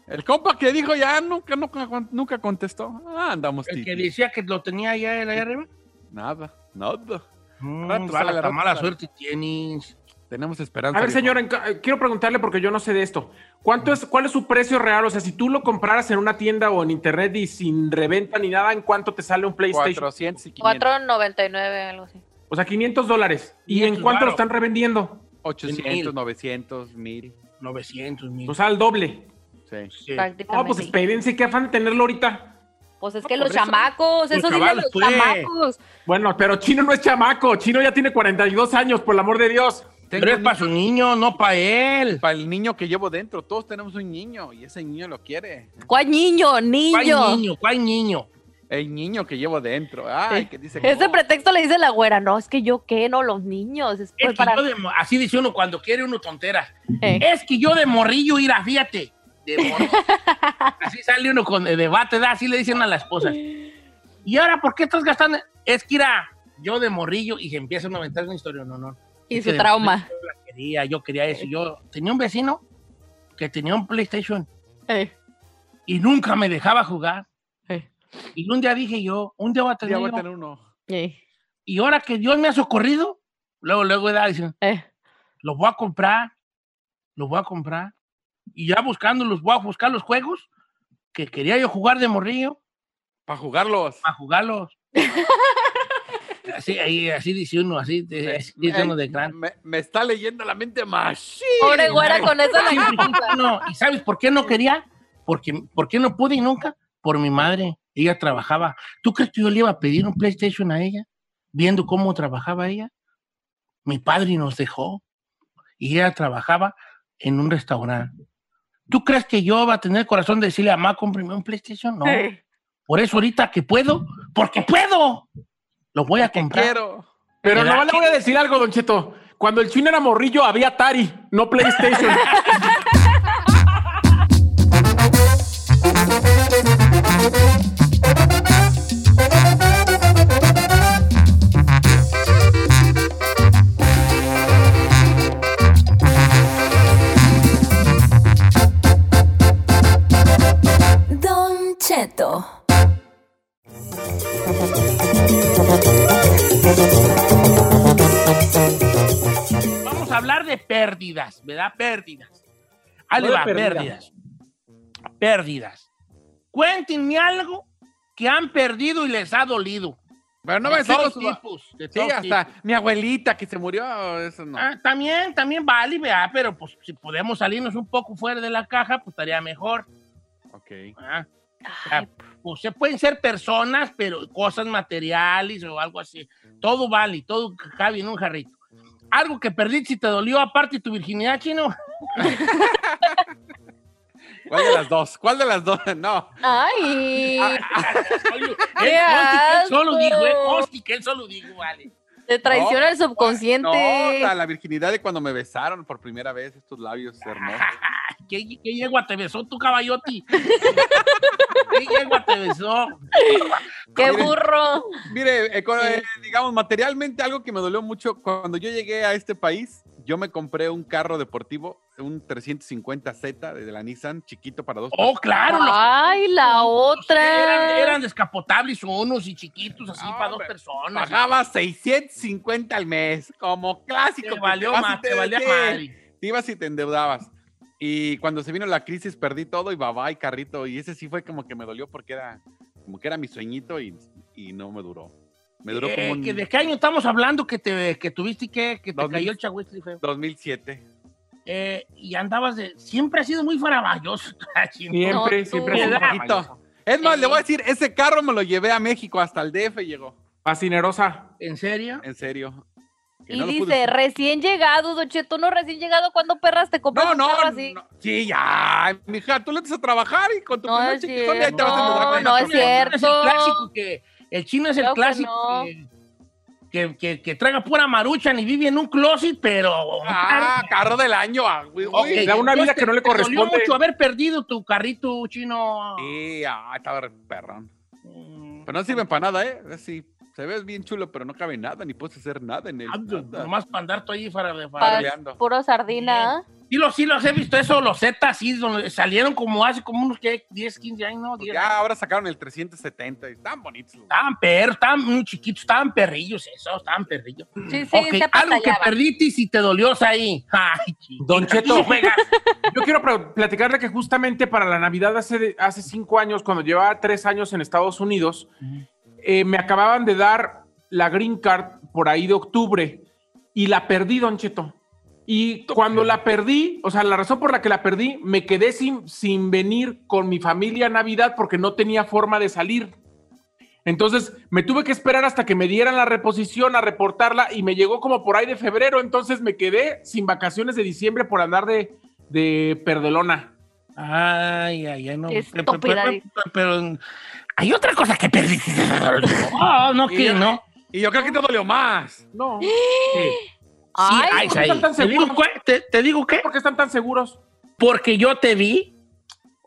El compa que dijo ya nunca, nunca, nunca contestó. Ah, andamos El que decía que lo tenía allá, allá arriba. Nada, nada. Mm, vale, rato mala suerte tienes. Tenemos esperanza. A ver, señor, eh, quiero preguntarle porque yo no sé de esto. ¿Cuánto es, ¿Cuál es su precio real? O sea, si tú lo compraras en una tienda o en internet y sin reventa ni nada, ¿en cuánto te sale un PlayStation? 400 y 500. 4.99, algo así. O sea, 500 dólares. ¿Y 500 en cuánto lo están revendiendo? 800, Mil. 900, 1000. 900 mil. O sea, al doble. Sí. Sí. Prácticamente. No, pues espérense, qué afán de tenerlo ahorita. Pues es que los eso. chamacos, eso chavalos, los pues. chamacos. Bueno, pero Chino no es chamaco. Chino ya tiene 42 años, por el amor de Dios. Pero es para su niño, no para él. Para el niño que llevo dentro. Todos tenemos un niño y ese niño lo quiere. ¿Cuál niño? ¿Cuál Niño. niño? ¿Cuál niño? El niño que llevo dentro. Ay, que dice. Ese pretexto le dice la güera, no, es que yo qué, no, los niños. Es Es pues que para... yo de así dice uno cuando quiere uno tonteras. Eh. Es que yo de morrillo ir a fíjate. De morro. así sale uno con el debate, ¿da? así le dicen a la esposa. ¿Y ahora por qué estás gastando? Es que era yo de morrillo y se empieza a aventar una historia, no, no. Y su trauma. Yo la quería, yo quería eso. Yo tenía un vecino que tenía un PlayStation Eh, y nunca me dejaba jugar. eh, Y un día dije yo, un día voy a tener, voy a tener uno. eh, Y ahora que Dios me ha socorrido, luego, luego da, dicen, eh. los voy a comprar, los voy a comprar. Y ya buscando, los voy a buscar los juegos que quería yo jugar de morrillo, Para jugarlos. para jugarlos. así, ahí, así dice uno, así, de- así dice uno de grande. Me, me está leyendo la mente más. Pobre güera, con eso Sí, la sí, no, ¿Y sabes por qué no quería? Porque, ¿Por qué no pude y nunca? Por mi madre. Ella trabajaba. ¿Tú crees que yo le iba a pedir un PlayStation a ella? Viendo cómo trabajaba ella. mi padre nos dejó y ella trabajaba en un restaurante. ¿Tú crees que yo va a tener corazón de decirle a mamá, cómprame un PlayStation? No. Por eso ahorita que puedo, porque puedo, lo voy a comprar. quiero. Pero ¿Verdad no le voy a decir algo, Don Cheto. Cuando el chino era morrillo había Atari, no PlayStation. pérdidas, ¿verdad? Pérdidas. Ahí le No de va, pérdida. pérdidas. Pérdidas. Cuéntenme algo que han perdido y les ha dolido. Pero no me de decir todos los tipos. de Sí, todos hasta tipos. mi abuelita que se murió, eso no. Ah, también, también vale, ¿verdad? Pero pues si podemos salirnos un poco fuera de la caja, pues estaría mejor. Ok. ¿verdad? Ay, Pues se pueden ser personas, pero cosas materiales o algo así. Todo vale, todo cabe en un jarrito. Algo que perdiste y te dolió, aparte tu virginidad, chino. ¿Cuál de las dos? ¿Cuál de las dos? No. Ay, Oye, él, ¡Qué conste que él solo dijo, eh, él solo dijo, vale. Te traiciona el No, subconsciente. la, la virginidad de cuando me besaron por primera vez estos labios hermosos. ¿Qué, qué yegua te besó tu caballoti? ¿Qué yegua te besó? ¡Qué Miren. burro! Mire, eh, eh, digamos, materialmente algo que me dolió mucho, cuando yo llegué a este país, yo me compré un carro deportivo, un 350Z de la Nissan, chiquito para dos Oh, personas. claro. los- Ay, la Eran, otra. eran descapotables unos y chiquitos, así No, para dos personas. Pagaba 650 al mes, como clásico. Te valió y más, te valía madre. Te ibas y te endeudabas. Y cuando se vino la crisis perdí todo y babá y carrito. Y ese sí fue como que me dolió porque era como que era mi sueñito y, y no me duró. Me duró Eh, como un que ¿De qué año estamos hablando que, te, que tuviste que, que te 2000. cayó el chagüistri feo? 2007. Eh, y andabas de... Siempre ha sido muy faraballoso. Siempre, No, siempre. Es más, Sí. le voy a decir, ese carro me lo llevé a México, hasta el DF llegó. Fascinerosa. ¿En serio? En serio. Que Y no dice, pude- recién llegado, Don Cheto, no recién llegado, ¿cuándo perras te compras No, un no, carro así? no. Sí, ya, mija, tú le vas a trabajar y con tu No primer es chiquitón ahí te vas a No, esa es familia. El chino Es el cierto. clásico que... El chino es el clásico no. que, que, que, que traiga pura maruchan y vive en un closet, pero... Ah, carro del año. ah, güey, Ok, güey. da una vida que no le te dolió corresponde. mucho haber perdido tu carrito chino. Sí, ah, estaba perrón. Mm, Pero no sirven para nada, ¿eh? Sí, se ve bien chulo, pero no cabe nada, ni puedes hacer nada en él. ah, nada. Nomás para andar tú ahí para... para Pa- Farleando. puro sardina. Sí, los, sí, los he visto eso, los Z, sí, donde salieron como hace como unos ¿qué? 10, 15 años, ¿no? 10 Ya ahora sacaron el 370 y están bonitos. Estaban perros, estaban muy chiquitos, estaban perrillos, eso, estaban perrillos. Sí, sí, ok, se algo que perdiste y si te dolió ahí. Ay. Don Cheto. Yo quiero pl- platicarle que justamente para la Navidad hace, hace cinco años, cuando llevaba tres años en Estados Unidos, eh, me acababan de dar la green card por ahí de octubre y la perdí, Don Cheto. Y cuando la perdí, o sea, la razón por la que la perdí, me quedé sin, sin venir con mi familia a Navidad porque no tenía forma de salir. Entonces me tuve que esperar hasta que me dieran la reposición a reportarla y me llegó como por ahí de febrero. Entonces me quedé sin vacaciones de diciembre por andar de, de perdelona. Ay, ay, ay, no. Qué pero, pero- estúpida. pero- pero hay otra cosa que perdiste. Oh, no, Y que no. Y yo creo que te dolió más. No. Sí, Ay, ay, ¿por qué ay. están tan ¿Te digo? ¿Te, te digo qué? ¿Por qué están tan seguros? Porque yo te vi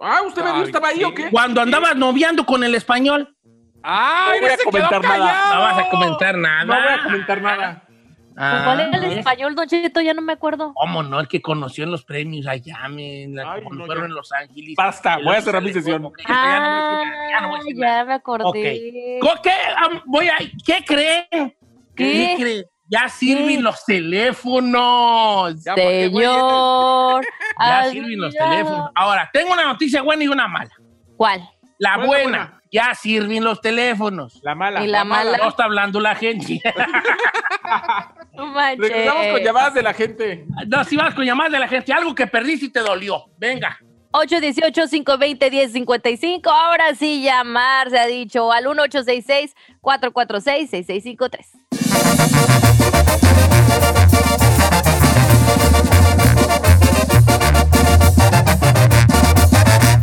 Ah, ¿usted me vio? ¿Estaba ahí sí. o qué? cuando andabas noviando con el español. ¡Ay, No voy a comentar nada. No vas a comentar nada. No voy a comentar nada. Pues, ¿Cuál era el Ah, español, Don Cheto? Ya no me acuerdo. ¿Cómo no? El que conoció en los premios allá, men, la- Ay, cuando no, fueron ya. en Los Ángeles. Basta, voy a cerrar mi sesión. Ah, ya no me acordé. Co- ¿Qué, am, voy a, ¿Qué creen? ¿Qué? creen? Ya sirven ¿Qué? los teléfonos. Señor. Ya sirven los teléfonos. Ahora, tengo una noticia buena y una mala. ¿Cuál? La ¿Cuál es la buena, buena? Ya sirven los teléfonos. La mala. Y la mala. No está hablando la gente. No manches. Regresamos con llamadas de la gente. no, si vas con llamadas de la gente, algo que perdiste y te dolió. Venga. 818-520-1055. Ahora sí, llamar, se ha dicho, al 1866-446-6653.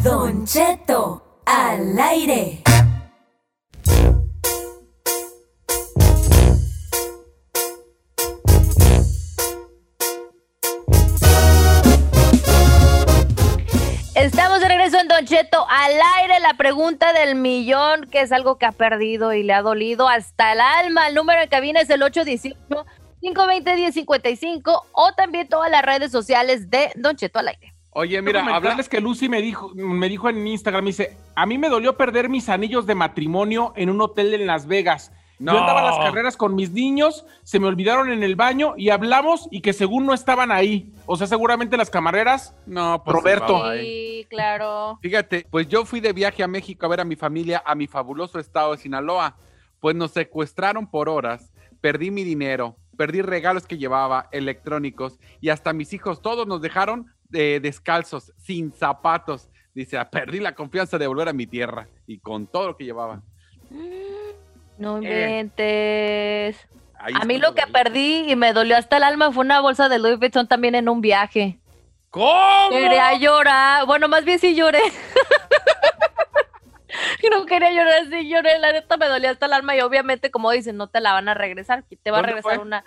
Don Cheto, al aire. Estamos de regreso en Don Cheto al aire. La pregunta del millón, que es algo que ha perdido y le ha dolido hasta el alma. El número de cabina es el 818-520-1055 o también todas las redes sociales de Don Cheto al aire. Oye, Mira, mira, habla... hablarles que Lucy me dijo, me dijo en Instagram, me dice, a mí me dolió perder mis anillos de matrimonio en un hotel en Las Vegas. No. Yo andaba a las carreras con mis niños, se me olvidaron en el baño y hablamos y que según no estaban ahí. O sea, seguramente las camareras. No, pues, Roberto. Sí, claro. Fíjate, pues yo fui de viaje a México a ver a mi familia, a mi fabuloso estado de Sinaloa. Pues nos secuestraron por horas, perdí mi dinero, perdí regalos que llevaba, electrónicos, y hasta mis hijos todos nos dejaron eh, descalzos, sin zapatos. Dice, "Ah, perdí la confianza de volver a mi tierra y con todo lo que llevaba. No inventes. Ahí A mí lo que perdí y me dolió hasta el alma fue una bolsa de Louis Vuitton también en un viaje. ¿Cómo? Quería llorar. Bueno, más bien sí lloré. no quería llorar, sí lloré. La neta me dolía hasta el alma y obviamente, como dicen, no te la van a regresar. Te va a ¿Dónde regresar fue? una.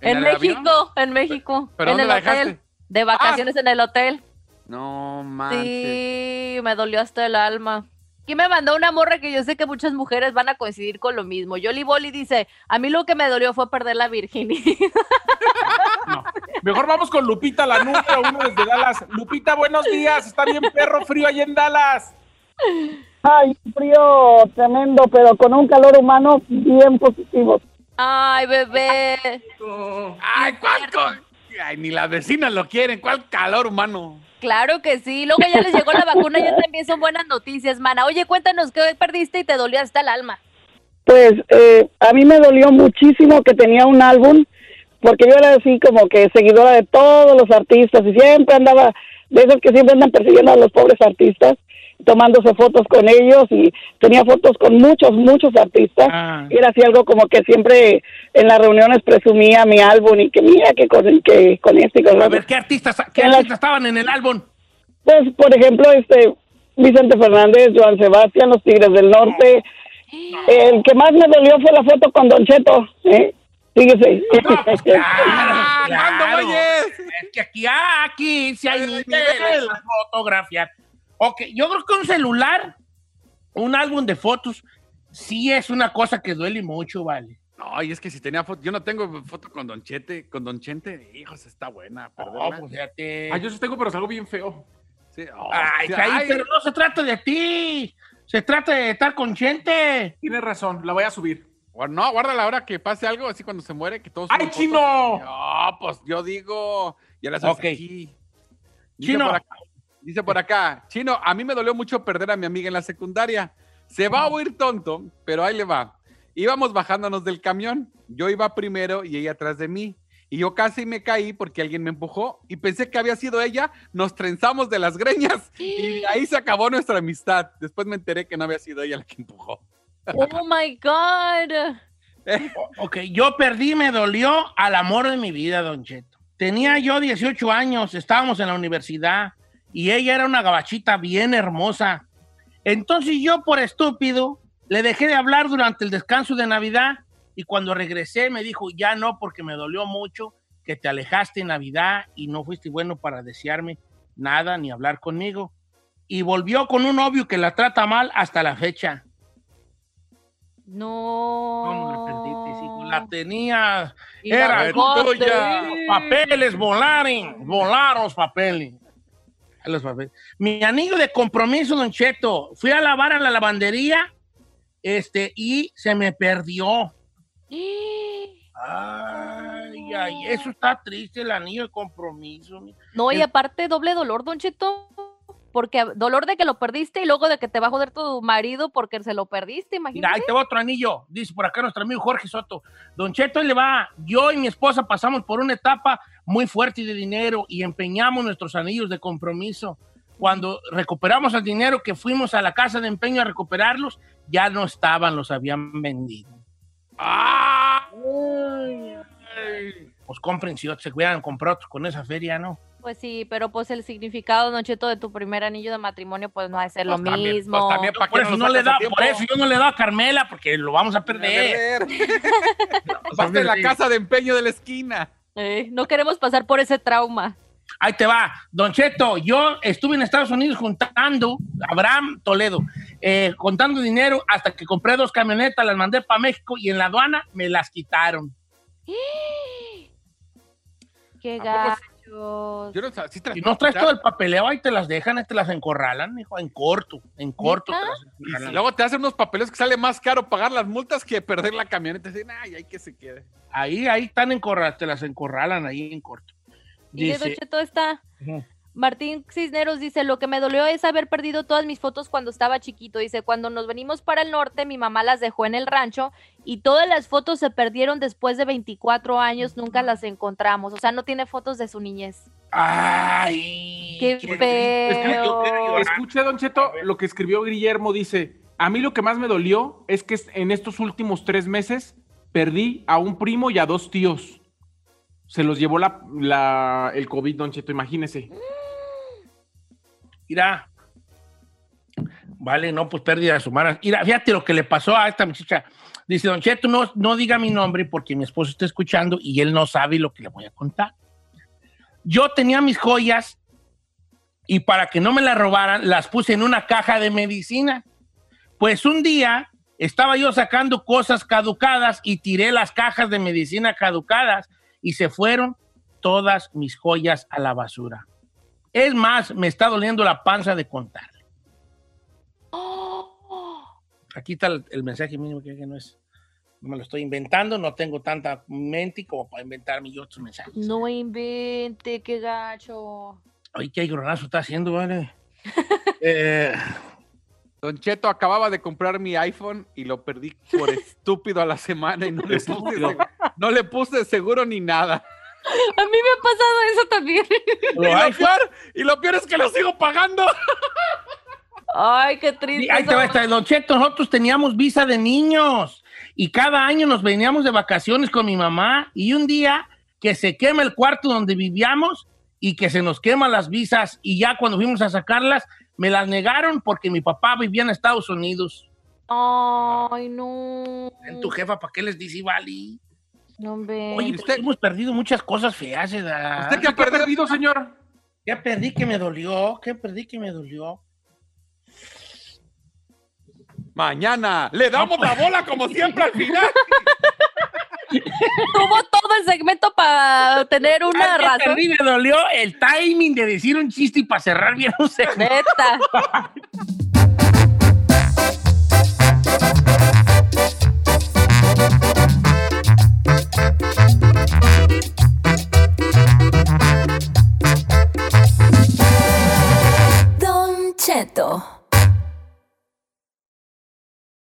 ¿En En, el avión? México, en México. ¿Pero en dónde el la hotel. dejaste? Ah. De vacaciones en el hotel. No manches. Sí, me dolió hasta el alma. Aquí me mandó una morra que yo sé que muchas mujeres van a coincidir con lo mismo. Yoli Boli dice, a mí lo que me dolió fue perder la virginidad. No. Mejor vamos con Lupita, la número uno desde Dallas. Lupita, buenos días. Está bien perro frío ahí en Dallas. Ay, frío tremendo, pero con un calor humano bien positivo. Ay, bebé. Ay, ¿cuál co- Ay, ni las vecinas lo quieren. ¿Cuál calor humano? Claro que sí. Luego ya les llegó la vacuna, ya también son buenas noticias, mana. Oye, cuéntanos qué perdiste y te dolió hasta el alma. Pues eh, a mí me dolió muchísimo que tenía un álbum, porque yo era así como que seguidora de todos los artistas y siempre andaba, de esos que siempre andan persiguiendo a los pobres artistas, tomándose fotos con ellos y tenía fotos con muchos, muchos artistas. Ah. Y era así algo como que siempre en las reuniones presumía mi álbum y que mira que con, que con este y con A otro. ver, ¿qué artistas, qué la- artistas estaban en el álbum? Pues, por ejemplo, este Vicente Fernández, Joan Sebastián, los Tigres del Norte. El que más me dolió fue la foto con Don Cheto, ¿eh? Fíjese. No, pues claro, Ah, claro. Es que aquí, ah, aquí sí hay niveles a fotografiar. Ok, yo creo que un celular, un álbum de fotos, sí es una cosa que duele mucho, vale. No, y es que si tenía foto, yo no tengo foto con Don Chete, con Don Chente, hijos, está buena. No, perderla. pues ya te... Ay, yo sí tengo, pero es algo bien feo. Sí, oh, Ay, sí, ay. pero no se trata de ti. Se trata de estar con gente. Tienes razón, la voy a subir. Guar- No, guarda la hora que pase algo, así cuando se muere, que todos. ¡Ay, chino! No, pues yo digo. Ya las subes Ok. aquí. Dice Chino. por acá. Dice por acá, Chino, a mí me dolió mucho perder a mi amiga en la secundaria. Se va a oír tonto, pero ahí le va. Íbamos bajándonos del camión. Yo iba primero y ella atrás de mí. Y yo casi me caí porque alguien me empujó y pensé que había sido ella. Nos trenzamos de las greñas y ahí se acabó nuestra amistad. Después me enteré que no había sido ella la que empujó. Oh my God. Ok, yo perdí, me dolió al amor de mi vida, Don Cheto. Tenía yo 18 años, estábamos en la universidad y ella era una gabachita bien hermosa. Entonces yo, por estúpido, le dejé de hablar durante el descanso de Navidad y cuando regresé me dijo, ya no, porque me dolió mucho que te alejaste en Navidad y no fuiste bueno para desearme nada ni hablar conmigo. Y volvió con un novio que la trata mal hasta la fecha. No. ¿Cómo la perdiste, hijo? La tenía. Y Era tuya. Papeles volaron. Volaron los papeles. Los papeles. Mi anillo de compromiso, Don Cheto. Fui a lavar a la lavandería este, y se me perdió. Ay, ay, eso está triste, el anillo de compromiso. mi- No, y aparte doble dolor, Don Cheto. Porque dolor de que lo perdiste y luego de que te va a joder tu marido porque se lo perdiste, Mira, ahí imagínate. te va otro anillo. Dice por acá nuestro amigo Jorge Soto. Don Cheto, le va. Yo y mi esposa pasamos por una etapa muy fuerte de dinero y empeñamos nuestros anillos de compromiso. cuando recuperamos el dinero que fuimos a la casa de empeño a recuperarlos, ya no estaban, los habían vendido. ¡Ah! Pues compren si se hubieran comprado otros con esa feria, ¿no? Pues sí, pero pues el significado, Don Cheto, de tu primer anillo de matrimonio, pues no ha de ser lo Pues también, mismo. pues también, ¿para Por eso, no le a da, por eso yo no le he dado a Carmela, porque lo vamos a perder. Vas en la casa de empeño de la esquina. Eh, no queremos pasar por ese trauma. Ahí te va. Don Cheto, yo estuve en Estados Unidos juntando, Abraham Toledo, eh, contando dinero hasta que compré dos camionetas, las mandé para México y en la aduana me las quitaron. Qué ¿A gachos. Yo no, sí Si no traes todo el papeleo, ahí te las dejan, ahí te las encorralan, hijo, en corto, en corto. Te las Y encorralan. luego te hacen unos papeles que sale más caro pagar las multas que perder la camioneta. Dicen, ay, hay que se quede. Ahí, ahí están encorraladas, te las encorralan ahí en corto. Y de Don Dice, Cheto está. Martín Cisneros dice, lo que me dolió es haber perdido todas mis fotos cuando estaba chiquito. Dice, cuando nos venimos para el norte, mi mamá las dejó en el rancho y todas las fotos se perdieron después de 24 años, nunca las encontramos. O sea, no tiene fotos de su niñez. Ay, Qué feo. Llorar. Escuche, Don Cheto, lo que escribió Guillermo dice, a mí lo que más me dolió es que en estos últimos tres meses perdí a un primo y a dos tíos. Se los llevó la, la- el COVID, Don Cheto, imagínese. Mira. Vale, no, pues pérdidas humanas. Mira, fíjate lo que le pasó a esta muchacha. Dice, Don Cheto, no, no diga mi nombre porque mi esposo está escuchando y él no sabe lo que le voy a contar. Yo tenía mis joyas y para que no me las robaran, las puse en una caja de medicina. Pues un día estaba yo sacando cosas caducadas y tiré las cajas de medicina caducadas y se fueron todas mis joyas a la basura. Es más, me está doliendo la panza de contar. Aquí está el, el mensaje mínimo que, que no es. No me lo estoy inventando, no tengo tanta mente como para inventarme yo otros mensajes. No invente, qué gacho. Ay, qué gronazo está haciendo, vale. Eh, Don Cheto acababa de comprar mi iPhone y lo perdí por estúpido a la semana y no le puse, Estúpido. seg- no le puse seguro ni nada. A mí me ha pasado eso también. Y lo, peor, y lo peor es que lo sigo pagando. Ay, qué triste. Ahí te va esta, Don Cheto, nosotros teníamos visa de niños y cada año nos veníamos de vacaciones con mi mamá y un día que se quema el cuarto donde vivíamos y que se nos queman las visas y ya cuando fuimos a sacarlas me las negaron porque mi papá vivía en Estados Unidos. Ay, no. En tu jefa, ¿para qué les dice, Vali? No, hombre. Oye, pues hemos perdido muchas cosas feas, ¿verdad? ¿Usted qué ha perdido, señor? ¿Qué perdí que me dolió? ¿Qué perdí que me dolió? Mañana le damos la bola como siempre al final. Tuvo todo el segmento para tener una ¿Sabes qué razón. perdí? Me dolió el timing de decir un chiste y para cerrar bien un segmento. Neta. Don Cheto.